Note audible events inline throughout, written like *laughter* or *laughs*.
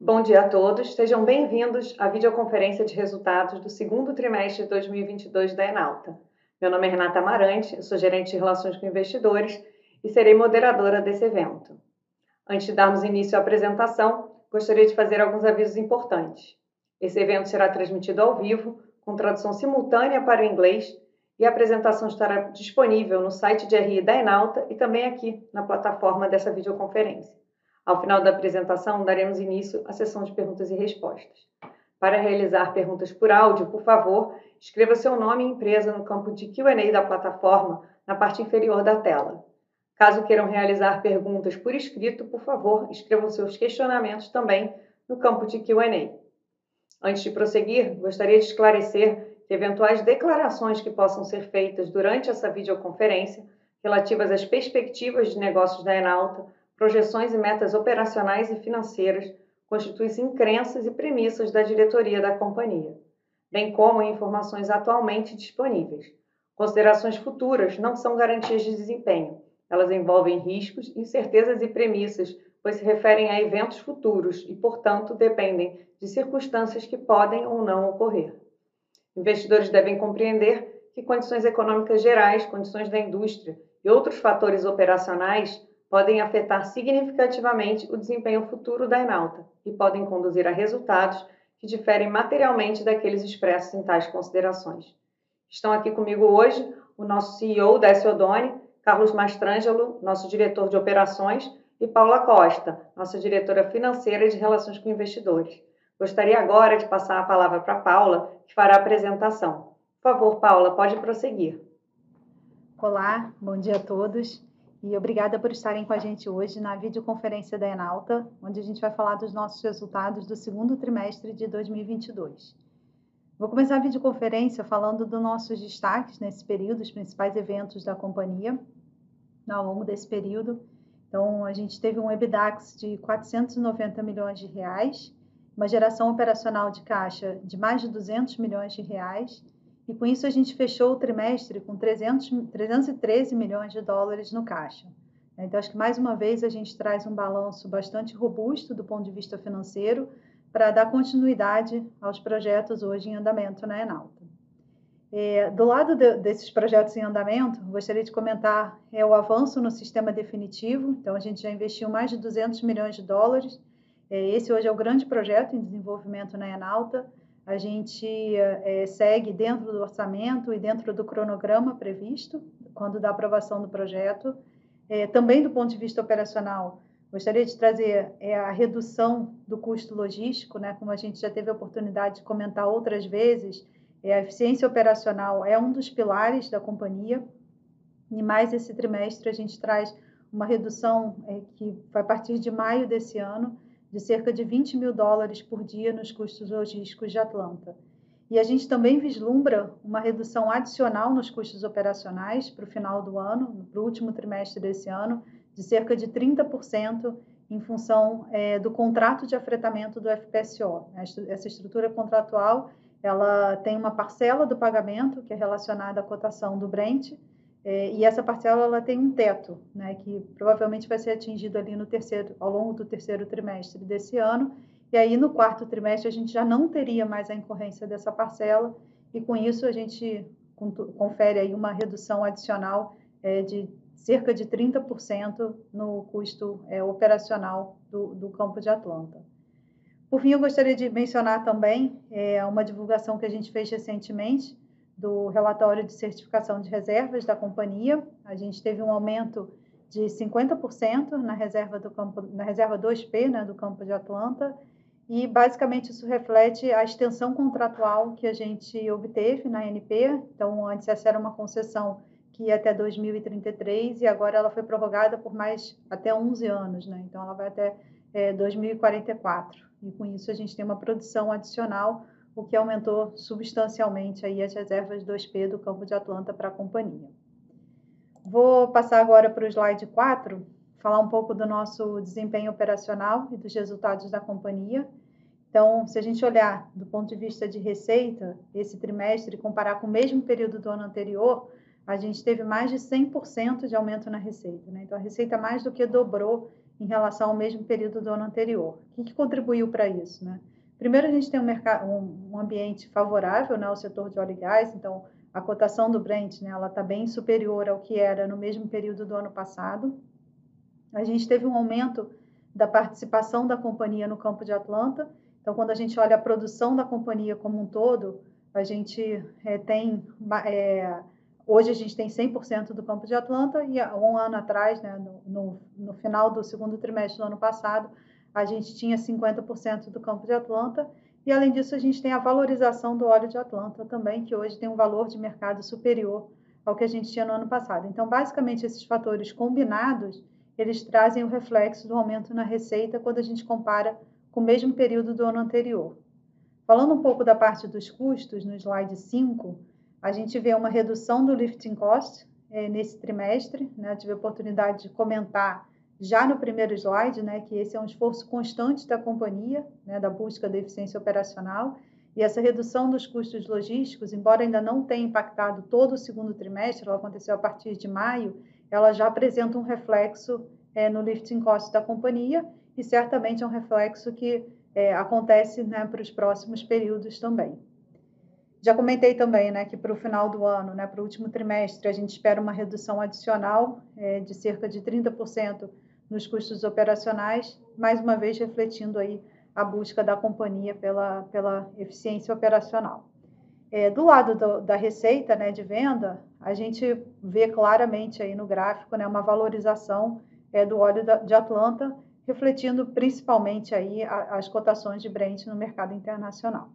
Bom dia a todos, sejam bem-vindos à videoconferência de resultados do segundo trimestre de 2022 da Enalta. Meu nome é Renata Amarante, sou gerente de relações com investidores e serei moderadora desse evento. Antes de darmos início à apresentação, gostaria de fazer alguns avisos importantes. Esse evento será transmitido ao vivo, com tradução simultânea para o inglês, e a apresentação estará disponível no site de RI da Enalta e também aqui na plataforma dessa videoconferência. Ao final da apresentação, daremos início à sessão de perguntas e respostas. Para realizar perguntas por áudio, por favor, escreva seu nome e empresa no campo de Q&A da plataforma, na parte inferior da tela. Caso queiram realizar perguntas por escrito, por favor, escrevam seus questionamentos também no campo de Q&A. Antes de prosseguir, gostaria de esclarecer que eventuais declarações que possam ser feitas durante essa videoconferência relativas às perspectivas de negócios da Enalta projeções e metas operacionais e financeiras constituem-se crenças e premissas da diretoria da companhia, bem como em informações atualmente disponíveis. Considerações futuras não são garantias de desempenho. Elas envolvem riscos, incertezas e premissas, pois se referem a eventos futuros e, portanto, dependem de circunstâncias que podem ou não ocorrer. Investidores devem compreender que condições econômicas gerais, condições da indústria e outros fatores operacionais podem afetar significativamente o desempenho futuro da Enalta e podem conduzir a resultados que diferem materialmente daqueles expressos em tais considerações. Estão aqui comigo hoje o nosso CEO, Décio Odoni, Carlos Mastrangelo, nosso diretor de operações, e Paula Costa, nossa diretora financeira de relações com investidores. Gostaria agora de passar a palavra para Paula, que fará a apresentação. Por favor, Paula, pode prosseguir. Olá, bom dia a todos. E obrigada por estarem com a gente hoje na videoconferência da Enalta, onde a gente vai falar dos nossos resultados do segundo trimestre de 2022. Vou começar a videoconferência falando dos nossos destaques nesse período, os principais eventos da companhia ao longo desse período. Então, a gente teve um EBITDAX de 490 milhões de reais, uma geração operacional de caixa de mais de 200 milhões de reais e com isso a gente fechou o trimestre com 300, 313 milhões de dólares no caixa. Então, acho que mais uma vez a gente traz um balanço bastante robusto do ponto de vista financeiro para dar continuidade aos projetos hoje em andamento na Enalta. É, do lado de, desses projetos em andamento, gostaria de comentar é, o avanço no sistema definitivo. Então, a gente já investiu mais de 200 milhões de dólares. É, esse hoje é o grande projeto em desenvolvimento na Enalta a gente é, segue dentro do orçamento e dentro do cronograma previsto, quando da aprovação do projeto. É, também do ponto de vista operacional, gostaria de trazer é, a redução do custo logístico, né, como a gente já teve a oportunidade de comentar outras vezes, a eficiência operacional é um dos pilares da companhia, e mais esse trimestre a gente traz uma redução que vai partir de maio desse ano, de cerca de 20 mil dólares por dia nos custos logísticos de Atlanta. E a gente também vislumbra uma redução adicional nos custos operacionais para o final do ano, para o último trimestre desse ano, de cerca de 30% em função é, do contrato de afretamento do FPSO. Essa estrutura contratual ela tem uma parcela do pagamento que é relacionada à cotação do Brent, é, e essa parcela ela tem um teto, né, que provavelmente vai ser atingido ali no terceiro, ao longo do terceiro trimestre desse ano. E aí no quarto trimestre a gente já não teria mais a incorrência dessa parcela e com isso a gente confere aí uma redução adicional é, de cerca de 30% no custo é, operacional do, do, campo de Atlanta. Por fim, eu gostaria de mencionar também é, uma divulgação que a gente fez recentemente, do relatório de certificação de reservas da companhia. A gente teve um aumento de 50% na reserva do campo, na reserva 2P, né, do campo de Atlanta, e basicamente isso reflete a extensão contratual que a gente obteve na NP. Então, antes essa era uma concessão que ia até 2033 e agora ela foi prorrogada por mais até 11 anos, né? Então, ela vai até é, 2044. E com isso a gente tem uma produção adicional o que aumentou substancialmente aí as reservas 2P do campo de Atlanta para a companhia. Vou passar agora para o slide 4, falar um pouco do nosso desempenho operacional e dos resultados da companhia. Então, se a gente olhar do ponto de vista de receita, esse trimestre, comparar com o mesmo período do ano anterior, a gente teve mais de 100% de aumento na receita. Né? Então, a receita mais do que dobrou em relação ao mesmo período do ano anterior. O que, que contribuiu para isso? Né? Primeiro, a gente tem um, mercado, um, ambiente favorável né, ao setor de óleo e gás, então a cotação do Brent né, está bem superior ao que era no mesmo período do ano passado. A gente teve um aumento da participação da companhia no campo de Atlanta. Então, quando a gente olha a produção da companhia como um todo, a gente é, tem. É, hoje a gente tem 100% do campo de Atlanta e um ano atrás, né, no, no, no final do segundo trimestre do ano passado, a gente tinha 50% do campo de Atlanta. E além disso, a gente tem a valorização do óleo de Atlanta também, que hoje tem um valor de mercado superior ao que a gente tinha no ano passado. Então, basicamente, esses fatores combinados, eles trazem o reflexo do aumento na receita quando a gente compara com o mesmo período do ano anterior. Falando um pouco da parte dos custos, no slide 5, a gente vê uma redução do lifting cost é, nesse trimestre. Né? Eu tive a oportunidade de comentar já no primeiro slide, né, que esse é um esforço constante da companhia, né, da busca da eficiência operacional, e essa redução dos custos logísticos, embora ainda não tenha impactado todo o segundo trimestre, ela aconteceu a partir de maio, ela já apresenta um reflexo é, no lifting cost da companhia e certamente é um reflexo que é, acontece né, para os próximos períodos também. Já comentei também né, que para o final do ano, né, para o último trimestre, a gente espera uma redução adicional é, de cerca de 30% nos custos operacionais, mais uma vez refletindo aí a busca da companhia pela, pela eficiência operacional. É, do lado do, da receita né, de venda, a gente vê claramente aí no gráfico né, uma valorização é, do óleo da, de Atlanta, refletindo principalmente aí a, as cotações de Brent no mercado internacional.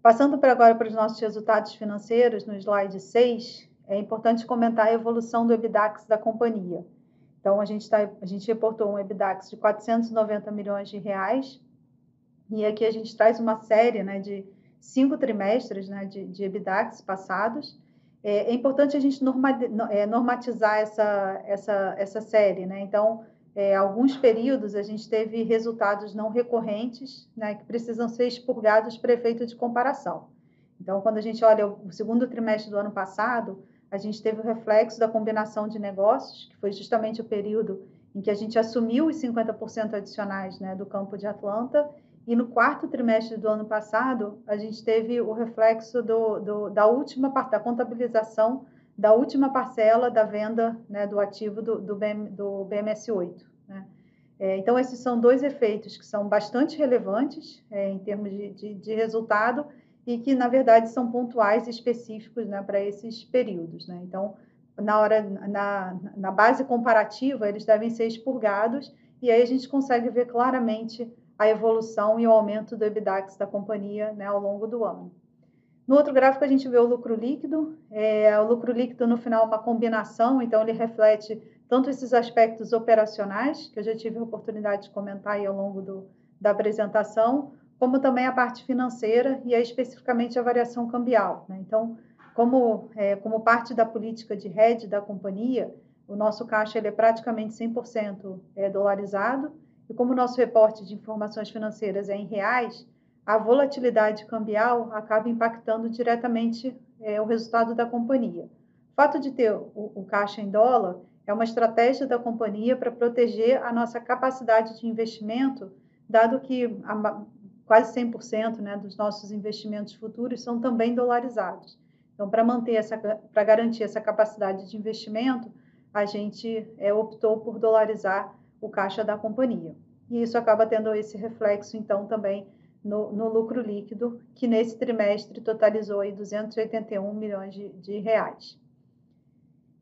Passando para agora para os nossos resultados financeiros, no slide 6, é importante comentar a evolução do EBITDAX da companhia. Então, a gente, tá, a gente reportou um EBITDAX de 490 milhões de reais, e aqui a gente traz uma série né, de cinco trimestres né, de, de EBITDAX passados. É, é importante a gente norma, é, normatizar essa, essa, essa série. Né? Então, é, alguns períodos a gente teve resultados não recorrentes né, que precisam ser expurgados para efeito de comparação. Então, quando a gente olha o segundo trimestre do ano passado, a gente teve o reflexo da combinação de negócios, que foi justamente o período em que a gente assumiu os 50% adicionais né, do campo de Atlanta, e no quarto trimestre do ano passado, a gente teve o reflexo do, do, da última parte, da contabilização da última parcela da venda né, do ativo do, do, BM, do BMS8. Né? É, então, esses são dois efeitos que são bastante relevantes é, em termos de, de, de resultado e que, na verdade, são pontuais e específicos né, para esses períodos. Né? Então, na, hora, na, na base comparativa, eles devem ser expurgados e aí a gente consegue ver claramente a evolução e o aumento do EBITDAX da companhia né, ao longo do ano. No outro gráfico, a gente vê o lucro líquido. É, o lucro líquido, no final, é uma combinação, então ele reflete tanto esses aspectos operacionais, que eu já tive a oportunidade de comentar aí ao longo do, da apresentação, como também a parte financeira e aí especificamente a variação cambial. Né? Então, como, é, como parte da política de hedge da companhia, o nosso caixa ele é praticamente 100% é, dolarizado e como o nosso reporte de informações financeiras é em reais, a volatilidade cambial acaba impactando diretamente é, o resultado da companhia. O fato de ter o, o caixa em dólar é uma estratégia da companhia para proteger a nossa capacidade de investimento, dado que a, quase 100% né, dos nossos investimentos futuros são também dolarizados. Então, para manter essa, para garantir essa capacidade de investimento, a gente é, optou por dolarizar o caixa da companhia. E isso acaba tendo esse reflexo, então, também no, no lucro líquido, que nesse trimestre totalizou aí 281 milhões de, de reais.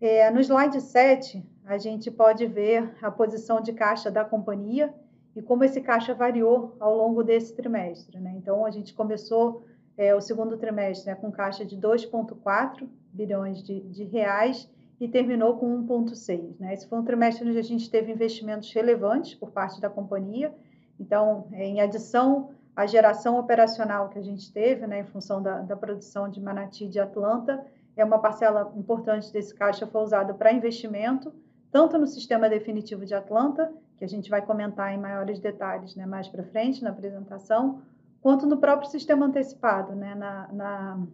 É, no slide 7, a gente pode ver a posição de caixa da companhia e como esse caixa variou ao longo desse trimestre. Né? Então, a gente começou é, o segundo trimestre né, com caixa de 2,4 bilhões de, de, reais e terminou com 1,6. Né? Esse foi um trimestre onde a gente teve investimentos relevantes por parte da companhia. Então, é, em adição à geração operacional que a gente teve, né, em função da, da produção de Manati de Atlanta, é uma parcela importante desse caixa foi usada para investimento, tanto no sistema definitivo de Atlanta, que a gente vai comentar em maiores detalhes né, mais para frente na apresentação, quanto no próprio sistema antecipado, né, na, na,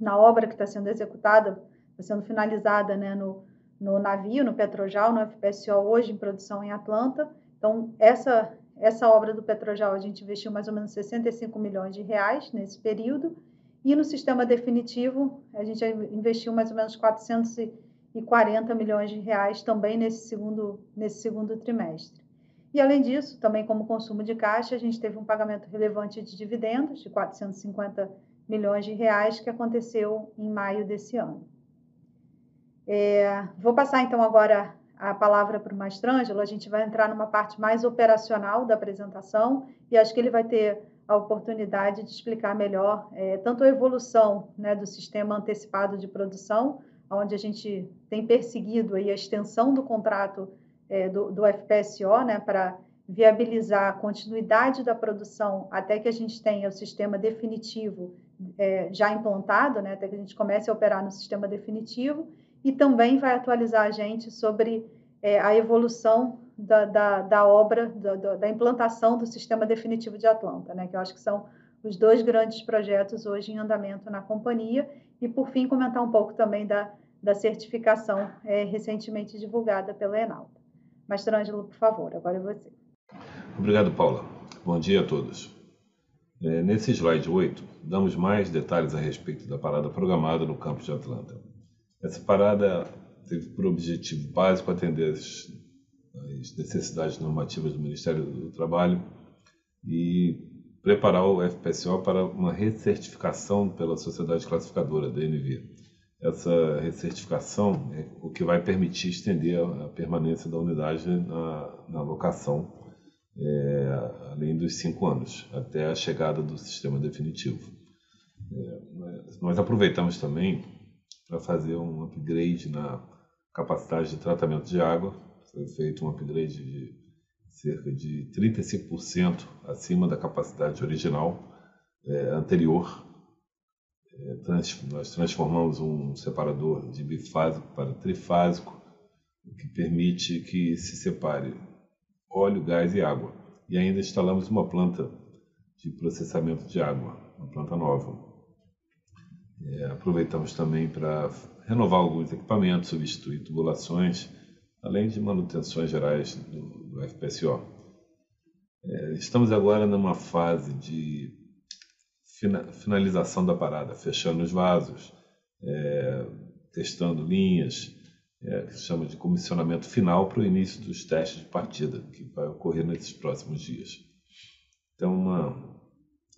na obra que está sendo executada, está sendo finalizada né, no, no navio, no Petrojal, no FPSO, hoje em produção em Atlanta. Então, essa, essa obra do Petrojal, a gente investiu mais ou menos 65 milhões de reais nesse período, e no sistema definitivo, a gente investiu mais ou menos 440 milhões de reais também nesse segundo, nesse segundo trimestre. E, além disso, também como consumo de caixa, a gente teve um pagamento relevante de dividendos de 450 milhões de reais que aconteceu em maio desse ano. É, vou passar então agora a palavra para o Mastrângelo, a gente vai entrar numa parte mais operacional da apresentação e acho que ele vai ter a oportunidade de explicar melhor é, tanto a evolução né, do sistema antecipado de produção, onde a gente tem perseguido aí a extensão do contrato é, do, do, FPSO né, para viabilizar a continuidade da produção até que a gente tenha o sistema definitivo é, já implantado, né, até que a gente comece a operar no sistema definitivo, e também vai atualizar a gente sobre é, a evolução da, da, da obra, da, da, implantação do sistema definitivo de Atlanta, né, que eu acho que são os dois grandes projetos hoje em andamento na companhia, e por fim comentar um pouco também da, da certificação é, recentemente divulgada pela Enalta. Mastrangelo, por favor, agora é você. Obrigado, Paula. Bom dia a todos. É, nesse slide 8, damos mais detalhes a respeito da parada programada no campus de Atlanta. Essa parada teve por objetivo básico atender as, as necessidades normativas do Ministério do Trabalho e preparar o FPSO para uma recertificação pela sociedade classificadora, DNV. Essa recertificação é o que vai permitir estender a permanência da unidade na, na locação, é, além dos cinco anos, até a chegada do sistema definitivo. É, nós aproveitamos também para fazer um upgrade na capacidade de tratamento de água. Foi feito um upgrade de cerca de 35% acima da capacidade original é, anterior. É, trans, nós transformamos um separador de bifásico para trifásico, o que permite que se separe óleo, gás e água. E ainda instalamos uma planta de processamento de água, uma planta nova. É, aproveitamos também para renovar alguns equipamentos, substituir tubulações, além de manutenções gerais do, do FPSO. É, estamos agora numa fase de fina, finalização da parada, fechando os vasos, é, testando linhas, é, que se chama de comissionamento final para o início dos testes de partida, que vai ocorrer nesses próximos dias. Então, uma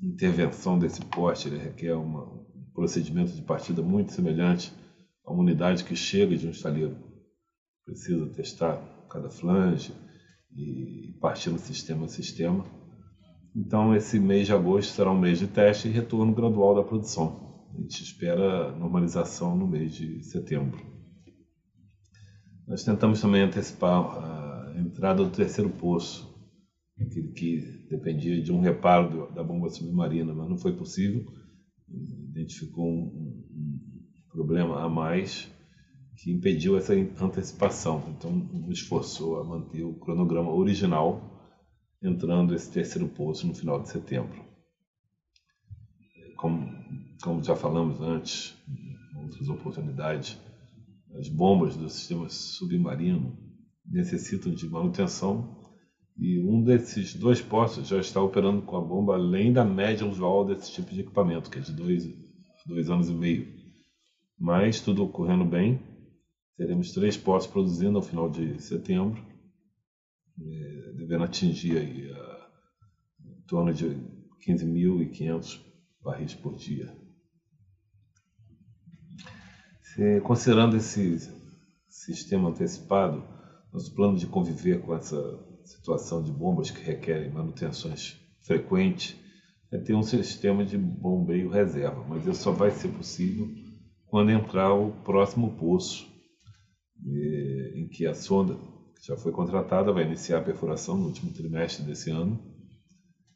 intervenção desse porte requer uma, procedimento de partida muito semelhante a uma unidade que chega de um estaleiro. Precisa testar cada flange e partir no sistema a sistema. Então, esse mês de agosto será um mês de teste e retorno gradual da produção. A gente espera normalização no mês de setembro. Nós tentamos também antecipar a entrada do terceiro poço, aquele que dependia de um reparo da bomba submarina, mas não foi possível identificou um, um, problema a mais que impediu essa antecipação. Então, nos esforçou a manter o cronograma original, entrando esse terceiro poço no final de setembro. Como, como já falamos antes, em outras oportunidades, as bombas do sistema submarino necessitam de manutenção e um desses dois postos já está operando com a bomba além da média usual desse tipo de equipamento, que é de dois, dois anos e meio. Mas tudo ocorrendo bem, teremos três postos produzindo ao final de setembro, é, devendo atingir aí a, em torno de 15.500 barris por dia. Se, considerando esse sistema antecipado, nosso plano de conviver com essa situação de bombas que requerem manutenções frequentes é ter um sistema de bombeio reserva, mas isso só vai ser possível quando entrar o próximo poço, em que a sonda que já foi contratada vai iniciar a perfuração no último trimestre desse ano,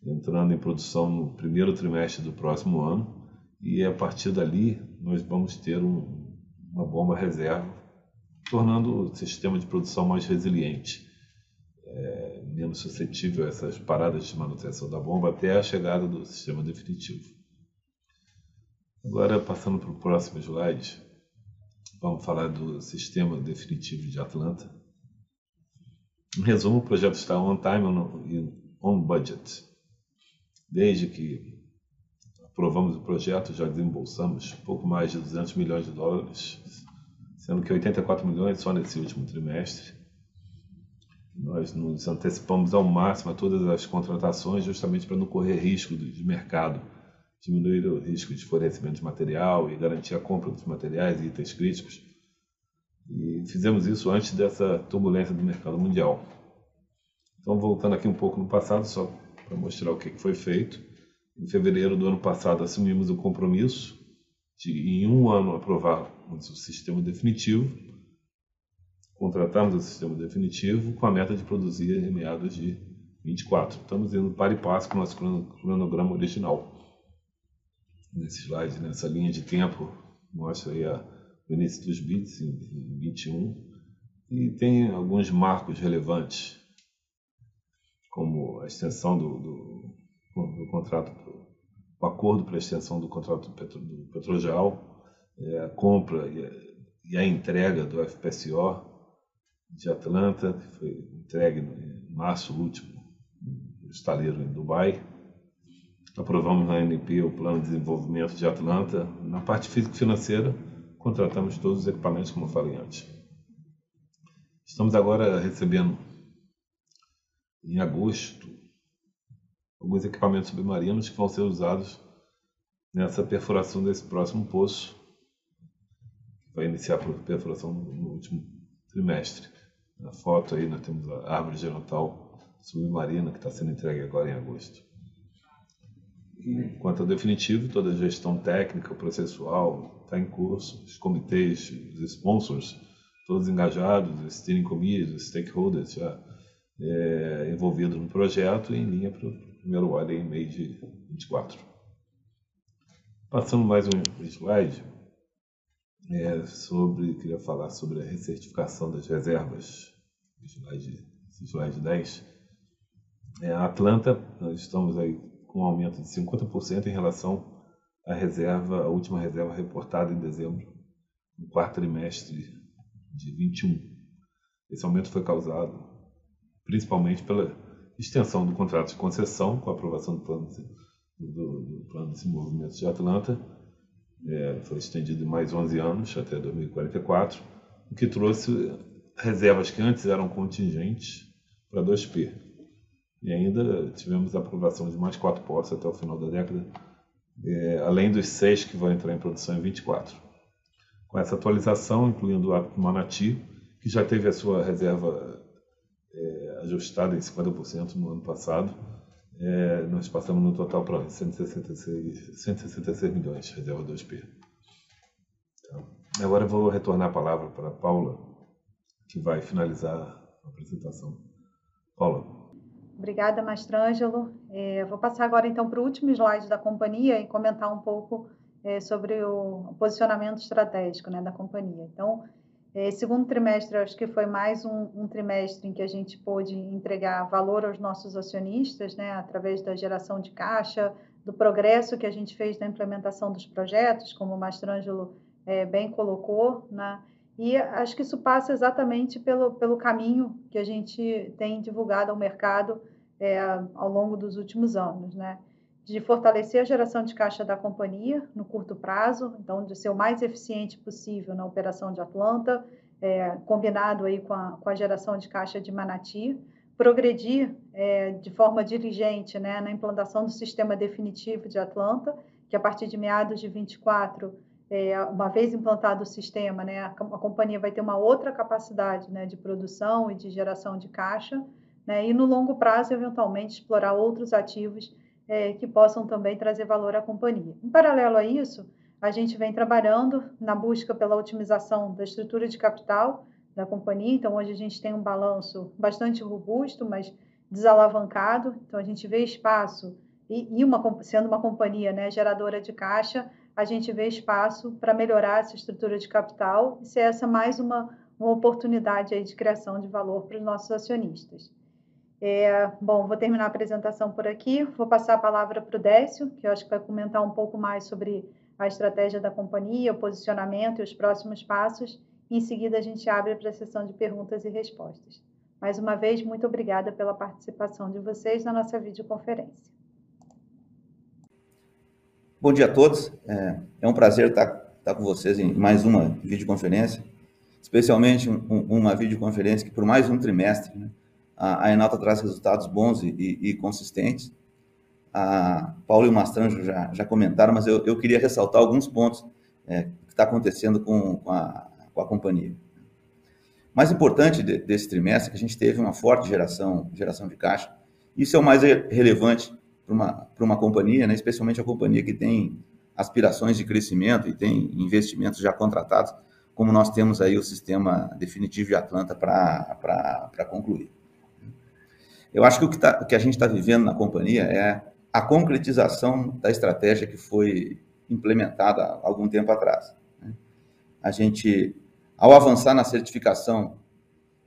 entrando em produção no primeiro trimestre do próximo ano, e a partir dali nós vamos ter um, uma bomba reserva, tornando o sistema de produção mais resiliente é, menos suscetível a essas paradas de manutenção da bomba até a chegada do sistema definitivo. Agora, passando para o próximo slide, vamos falar do sistema definitivo de Atlanta. Em resumo, o projeto está on time e on budget. Desde que aprovamos o projeto, já desembolsamos pouco mais de 200 milhões de dólares, sendo que 84 milhões só nesse último trimestre. Nós nos antecipamos ao máximo a todas as contratações, justamente para não correr risco de mercado, diminuir o risco de fornecimento de material e garantir a compra dos materiais e itens críticos. E fizemos isso antes dessa turbulência do mercado mundial. Então, voltando aqui um pouco no passado, só para mostrar o que foi feito. Em fevereiro do ano passado, assumimos o compromisso de, em um ano, aprovarmos o sistema definitivo, contratarmos o sistema definitivo com a meta de produzir em meados de 24. Estamos indo para e passo com o nosso cronograma original. Nesse slide, nessa linha de tempo, mostra aí a, o início dos bits em, em 21 e tem alguns marcos relevantes, como a extensão do, do do contrato, o acordo para a extensão do contrato do, Petro, do é, a compra e a, e a, entrega do FPSO de Atlanta, que foi entregue em março último, no estaleiro em Dubai. Aprovamos na ANP o plano de desenvolvimento de Atlanta. Na parte físico-financeira, contratamos todos os equipamentos, como eu falei antes. Estamos agora recebendo, em agosto, alguns equipamentos submarinos que vão ser usados nessa perfuração desse próximo poço, que vai iniciar a perfuração no último trimestre. Na foto aí nós temos a árvore genotal submarina que está sendo entregue agora em agosto. E, quanto ao definitivo, toda a gestão técnica, processual está em curso, os comitês, os sponsors, todos engajados, os steering committees, os stakeholders já é, envolvidos no projeto e em linha para primeiro óleo em mês de 24. Passando mais um slide, é, sobre, queria falar sobre a recertificação das reservas, slide, slide 10. É, a Atlanta, nós estamos aí com um aumento de 50% em relação à reserva, a última reserva reportada em dezembro, no quarto trimestre de 21. Esse aumento foi causado principalmente pela extensão do contrato de concessão, com a aprovação do plano de, do, do plano de desenvolvimento de Atlanta, é, foi estendido mais 11 anos, até 2044, o que trouxe reservas que antes eram contingentes para 2P. E ainda tivemos a aprovação de mais quatro postos até o final da década, é, além dos seis que vão entrar em produção em 24. Com essa atualização, incluindo o Manati, que já teve a sua reserva é, ajustada em 50% no ano passado, é, nós passamos no total para 166, 166 milhões, reserva 2P. Então, agora eu vou retornar a palavra para a Paula, que vai finalizar a apresentação. Paula. Obrigada, Mastrângelo. É, vou passar agora então para o último slide da companhia e comentar um pouco é, sobre o posicionamento estratégico né, da companhia. Então, é, segundo trimestre, acho que foi mais um, um, trimestre em que a gente pôde entregar valor aos nossos acionistas, né, através da geração de caixa, do progresso que a gente fez na implementação dos projetos, como o Mastrangelo é, bem colocou, né, e acho que isso passa exatamente pelo, pelo caminho que a gente tem divulgado ao mercado é, ao longo dos últimos anos, né? De fortalecer a geração de caixa da companhia no curto prazo, então de ser o mais eficiente possível na operação de Atlanta, é, combinado aí com a, com a geração de caixa de Manati, progredir é, de forma diligente né, na implantação do sistema definitivo de Atlanta, que a partir de meados de 24, é, uma vez implantado o sistema, né, a, a, companhia vai ter uma outra capacidade né, de produção e de geração de caixa, né, e no longo prazo, eventualmente, explorar outros ativos é, que possam também trazer valor à companhia. Em paralelo a isso, a gente vem trabalhando na busca pela otimização da estrutura de capital da companhia. Então, hoje a gente tem um balanço bastante robusto, mas desalavancado. Então, a gente vê espaço e, e uma, sendo uma companhia né, geradora de caixa, a gente vê espaço para melhorar essa estrutura de capital e ser essa mais uma, uma oportunidade de criação de valor para os nossos acionistas. É, bom, vou terminar a apresentação por aqui. Vou passar a palavra para o Décio, que eu acho que vai comentar um pouco mais sobre a estratégia da companhia, o posicionamento e os próximos passos. Em seguida, a gente abre para a sessão de perguntas e respostas. Mais uma vez, muito obrigada pela participação de vocês na nossa videoconferência. Bom dia a todos. É, é um prazer estar, com vocês em mais uma videoconferência, especialmente um, uma videoconferência que, por mais um trimestre, né, a, a Enalta traz resultados bons e, e, e consistentes. A Paulo e o Mastranjo já, já comentaram, mas eu, eu queria ressaltar alguns pontos é, que está acontecendo com, com, a, com a companhia. Mais importante de, desse trimestre é que a gente teve uma forte geração, geração de caixa. Isso é o mais relevante para uma, uma companhia, né? especialmente a companhia que tem aspirações de crescimento e tem investimentos já contratados, como nós temos aí o sistema definitivo de Atlanta para concluir. Eu acho que o que, tá, o que a gente está vivendo na companhia é a concretização da estratégia que foi implementada há algum tempo atrás. Né? A gente, ao avançar na certificação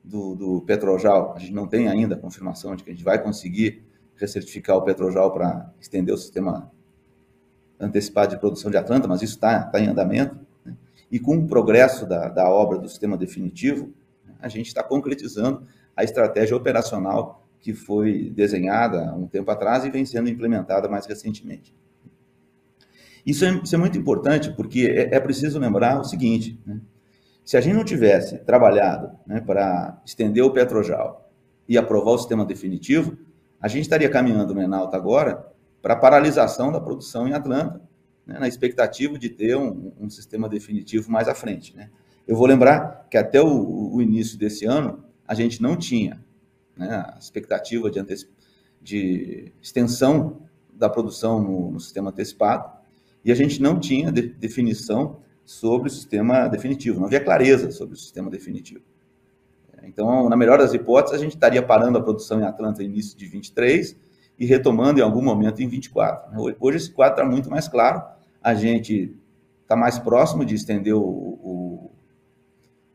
do, do Petrojal, a gente não tem ainda a confirmação de que a gente vai conseguir recertificar o Petrojal para estender o sistema antecipado de produção de Atlanta, mas isso está tá em andamento. Né? E com o progresso da, da obra do sistema definitivo, a gente está concretizando a estratégia operacional que foi desenhada há um tempo atrás e vem sendo implementada mais recentemente. Isso é, isso é muito importante porque é, é, preciso lembrar o seguinte: né? se a gente não tivesse trabalhado né, para estender o Petrojal e aprovar o sistema definitivo, a gente estaria caminhando no Enalta agora para a paralisação da produção em Atlanta, né, na expectativa de ter um, um, sistema definitivo mais à frente. Né? Eu vou lembrar que até o, o, início desse ano a gente não tinha né, a expectativa de, de, extensão da produção no, no, sistema antecipado e a gente não tinha de, definição sobre o sistema definitivo, não havia clareza sobre o sistema definitivo. Então, na melhor das hipóteses, a gente estaria parando a produção em Atlanta no início de 23 e retomando em algum momento em 24. Hoje esse quadro está muito mais claro, a gente está mais próximo de estender o, o,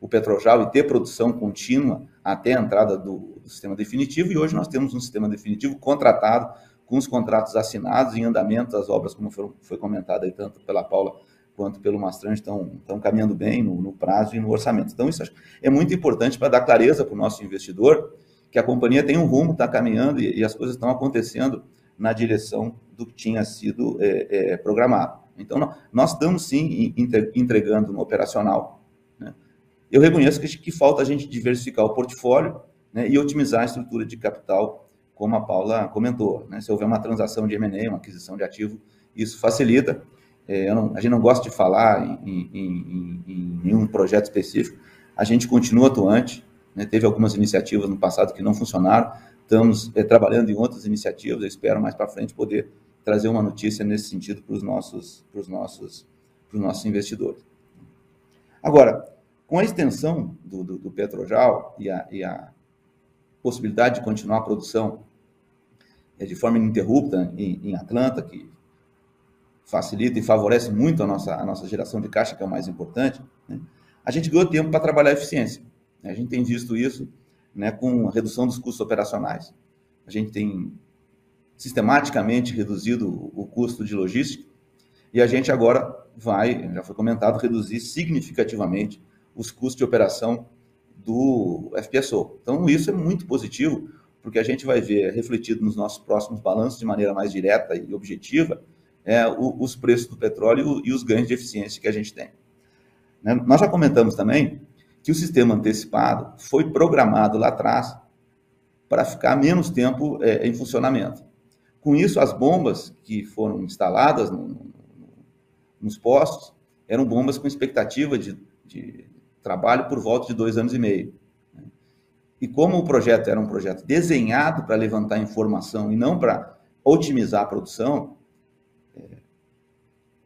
o Petrojal e ter produção contínua até a entrada do, sistema definitivo, e hoje nós temos um sistema definitivo contratado, com os contratos assinados, em andamento, as obras, como foi, foi comentado aí tanto pela Paula quanto pelo Mastran estão, estão caminhando bem no, no prazo e no orçamento. Então, isso é muito importante para dar clareza para o nosso investidor que a companhia tem um rumo, está caminhando e, e, as coisas estão acontecendo na direção do que tinha sido é, é, programado. Então, nós estamos sim entregando no operacional. Né? Eu reconheço que, que, falta a gente diversificar o portfólio né, e otimizar a estrutura de capital, como a Paula comentou. Né? Se houver uma transação de M&A, uma aquisição de ativo, isso facilita. É, não, a gente não gosta de falar em, em, em, nenhum projeto específico. A gente continua atuante. Né? Teve algumas iniciativas no passado que não funcionaram. Estamos é, trabalhando em outras iniciativas. Eu espero mais para frente poder trazer uma notícia nesse sentido para os nossos, nossos, nossos investidores. Agora, com a extensão do, do, do Petrojal e a, e a, possibilidade de continuar a produção é, de forma ininterrupta em, em Atlanta, que facilita e favorece muito a nossa, a nossa geração de caixa, que é o mais importante, né? a gente ganhou tempo para trabalhar a eficiência. A gente tem visto isso né, com a redução dos custos operacionais. A gente tem sistematicamente reduzido o custo de logística e a gente agora vai, já foi comentado, reduzir significativamente os custos de operação do FPSO. Então, isso é muito positivo, porque a gente vai ver refletido nos nossos próximos balanços de maneira mais direta e objetiva é, o, os preços do petróleo e os ganhos de eficiência que a gente tem. Né? Nós já comentamos também que o sistema antecipado foi programado lá atrás para ficar menos tempo é, em funcionamento. Com isso, as bombas que foram instaladas no, no, nos postos eram bombas com expectativa de, de, trabalho por volta de dois anos e meio. E como o projeto era um projeto desenhado para levantar informação e não para otimizar a produção,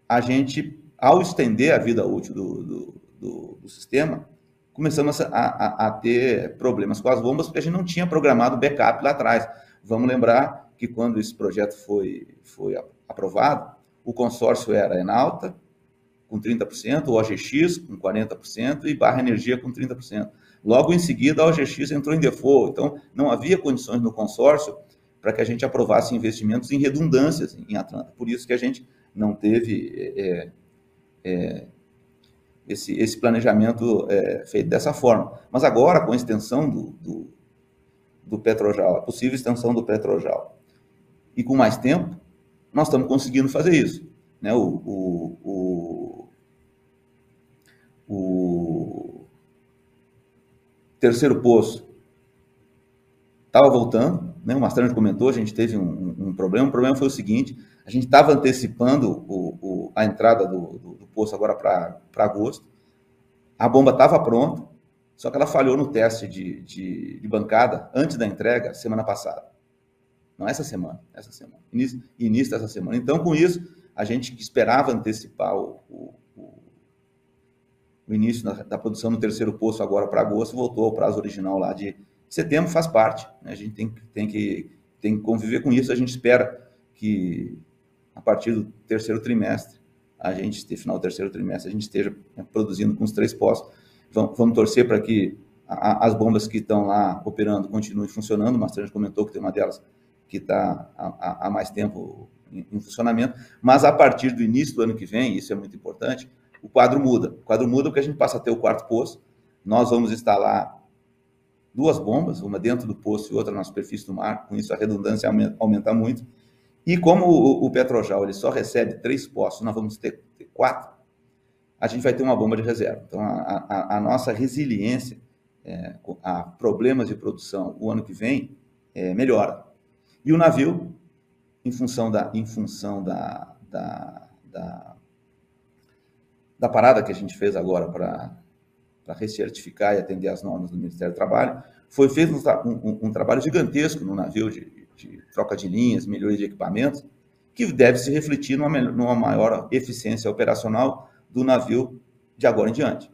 a gente, ao estender a vida útil do, do, do, do sistema, começamos a, a, a, ter problemas com as bombas, porque a gente não tinha programado backup lá atrás. Vamos lembrar que quando esse projeto foi, foi aprovado, o consórcio era Enalta, com 30%, o OGX com 40% e Barra Energia com 30%. Logo em seguida, a OGX entrou em default, então não havia condições no consórcio para que a gente aprovasse investimentos em redundâncias em Atlanta. Por isso que a gente não teve é, é, esse, esse planejamento é, feito dessa forma. Mas agora, com a extensão do, do, do Petrojal, a possível extensão do Petrojal, e com mais tempo, nós estamos conseguindo fazer isso. Né? O, o, o, o terceiro poço estava voltando, né? o Mastrano comentou, a gente teve um, um, problema. O problema foi o seguinte: a gente estava antecipando o, o, a entrada do, do, do poço agora para agosto. A bomba estava pronta, só que ela falhou no teste de, de, de, bancada antes da entrega, semana passada. Não essa semana, essa semana. Início, início dessa semana. Então, com isso, a gente esperava antecipar o, o, o início da, da, produção no terceiro poço agora para agosto, voltou ao prazo original lá de setembro, faz parte. Né? A gente tem, tem, que, tem que conviver com isso. A gente espera que a partir do terceiro trimestre, a gente, final do terceiro trimestre, a gente esteja né, produzindo com os três postos. Vamos, vamos torcer para que a, as bombas que estão lá operando continuem funcionando. O Mastrante comentou que tem uma delas que está há, mais tempo em, em, funcionamento, mas a partir do início do ano que vem, isso é muito importante, o quadro muda. O quadro muda porque a gente passa a ter o quarto poço, nós vamos instalar duas bombas, uma dentro do poço e outra na superfície do mar, com isso a redundância aumenta, muito, e como o, Petrojal ele só recebe três postos, nós vamos ter, ter, quatro, a gente vai ter uma bomba de reserva. Então, a, a, a nossa resiliência é, a problemas de produção o ano que vem é, melhora. E o navio, em função da, em função da, da, da, da parada que a gente fez agora para recertificar e atender às normas do Ministério do Trabalho, foi feito um, um, um trabalho gigantesco no navio de, de troca de linhas, melhoria de equipamentos, que deve se refletir numa, numa maior eficiência operacional do navio de agora em diante.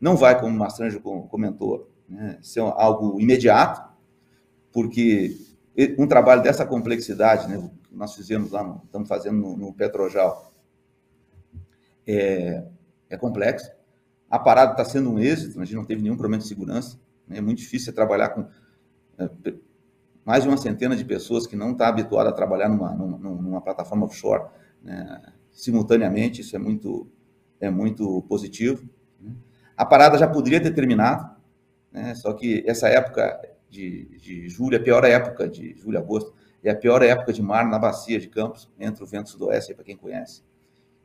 Não vai, como o Mastranjo comentou, né, ser algo imediato, porque um trabalho dessa complexidade, né, nós fizemos lá, no, estamos fazendo no, no Petrojal, é, é complexo. A parada está sendo um êxito, a gente não teve nenhum problema de segurança. Né, é muito difícil trabalhar com é, mais de uma centena de pessoas que não está habituada a trabalhar numa, numa, numa plataforma offshore né, simultaneamente, isso é muito, é muito positivo. Né. A parada já poderia ter terminado, né, só que essa época de, de julho, é a pior época de julho, agosto, é a pior época de mar na bacia de Campos, entre o vento sudoeste, para quem conhece.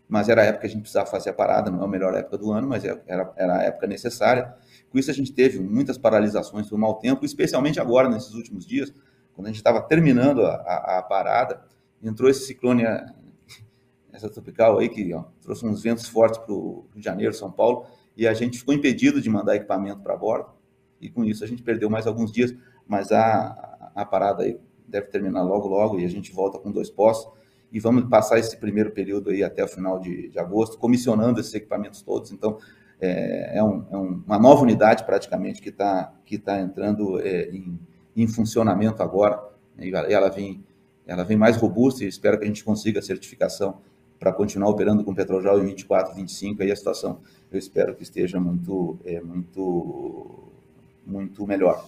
Mas era a época que a gente precisava fazer a parada, não é a melhor época do ano, mas era, era a época necessária. Com isso, a gente teve muitas paralisações por mau tempo, especialmente agora, nesses últimos dias, quando a gente estava terminando a, a, a, parada, entrou esse ciclone, essa tropical aí, que ó, trouxe uns ventos fortes para o Rio de Janeiro, São Paulo, e a gente ficou impedido de mandar equipamento para bordo, e com isso a gente perdeu mais alguns dias, mas a, a parada aí deve terminar logo, logo, e a gente volta com dois postos, e vamos passar esse primeiro período aí até o final de, de agosto, comissionando esses equipamentos todos, então é, é, um, é uma nova unidade praticamente que está que tá entrando é, em em funcionamento agora, né, e ela vem, ela vem mais robusta e espero que a gente consiga a certificação para continuar operando com Petrojal em 24, 25, aí a situação. Eu espero que esteja muito, é, muito, muito melhor.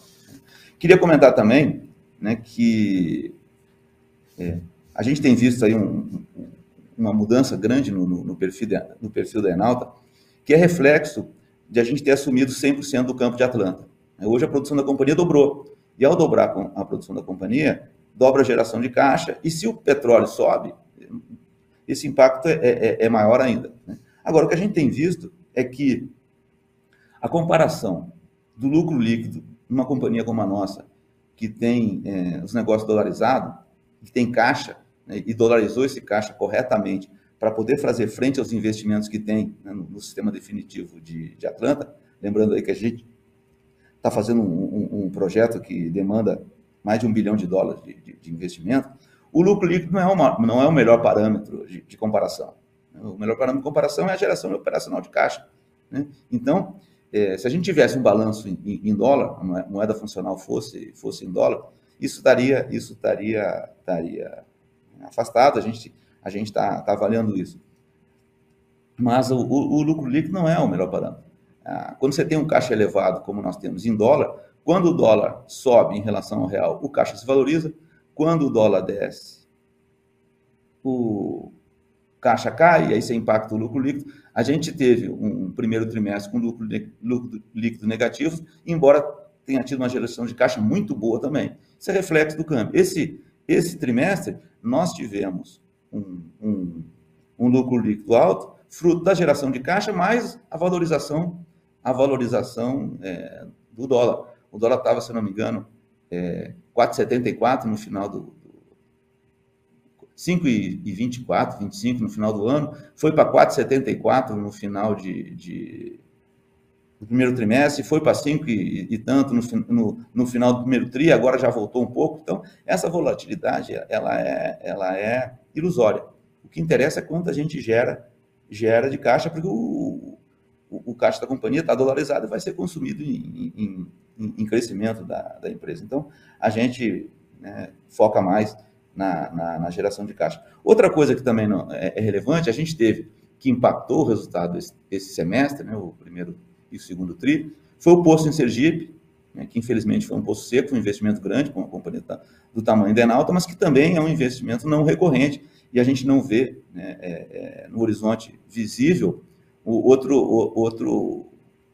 Queria comentar também né, que é, a gente tem visto aí um, uma mudança grande no, no, no, perfil de, no perfil da Enalta, que é reflexo de a gente ter assumido 100% do campo de Atlanta. Hoje a produção da companhia dobrou. E ao dobrar a produção da companhia, dobra a geração de caixa, e se o petróleo sobe, esse impacto é, é, é maior ainda. Né? Agora, o que a gente tem visto é que a comparação do lucro líquido numa companhia como a nossa, que tem é, os negócios dolarizados, que tem caixa, né, e dolarizou esse caixa corretamente para poder fazer frente aos investimentos que tem né, no, no, sistema definitivo de, de Atlanta, lembrando aí que a gente está fazendo um, um, um, projeto que demanda mais de um bilhão de dólares de, de, de investimento, o lucro líquido não é, uma, não é o melhor parâmetro de, comparação. O melhor parâmetro de comparação é a geração operacional de caixa. Né? Então, é, se a gente tivesse um balanço em, em, dólar, a moeda funcional fosse, fosse em dólar, isso estaria, isso estaria, estaria afastado, a gente a gente está tá avaliando isso. Mas o, o, o lucro líquido não é o melhor parâmetro. Ah, quando você tem um caixa elevado, como nós temos em dólar, quando o dólar sobe em relação ao real, o caixa se valoriza. Quando o dólar desce, o, caixa cai, e aí você impacta o lucro líquido. A gente teve um primeiro trimestre com lucro, lucro líquido negativo, embora tenha tido uma geração de caixa muito boa também. Isso é reflexo do câmbio. Esse, esse trimestre, nós tivemos um, um, um lucro líquido alto, fruto da geração de caixa, mais a valorização, a valorização é, do dólar. O dólar estava, se não me engano, é, 4,74 no final do, 5,24, 25 no final do ano, foi para 4,74 no final de, de, primeiro trimestre, foi para 5 e, e tanto no, no, no, final do primeiro tri, agora já voltou um pouco. Então, essa volatilidade, ela é, ela é ilusória. O que interessa é quanto a gente gera, gera de caixa, porque o, o, o caixa da companhia está dolarizado e vai ser consumido em, em, em crescimento da, da, empresa. Então, a gente né, foca mais na, na, na, geração de caixa. Outra coisa que também não, é, é, relevante, a gente teve, que impactou o resultado esse, esse semestre, né, o primeiro e segundo TRI, foi o posto em Sergipe, né, que infelizmente foi um posto seco, um investimento grande com uma companhia do tamanho da Enalta, mas que também é um investimento não recorrente, e a gente não vê né, é, é, no horizonte visível o outro, o, outro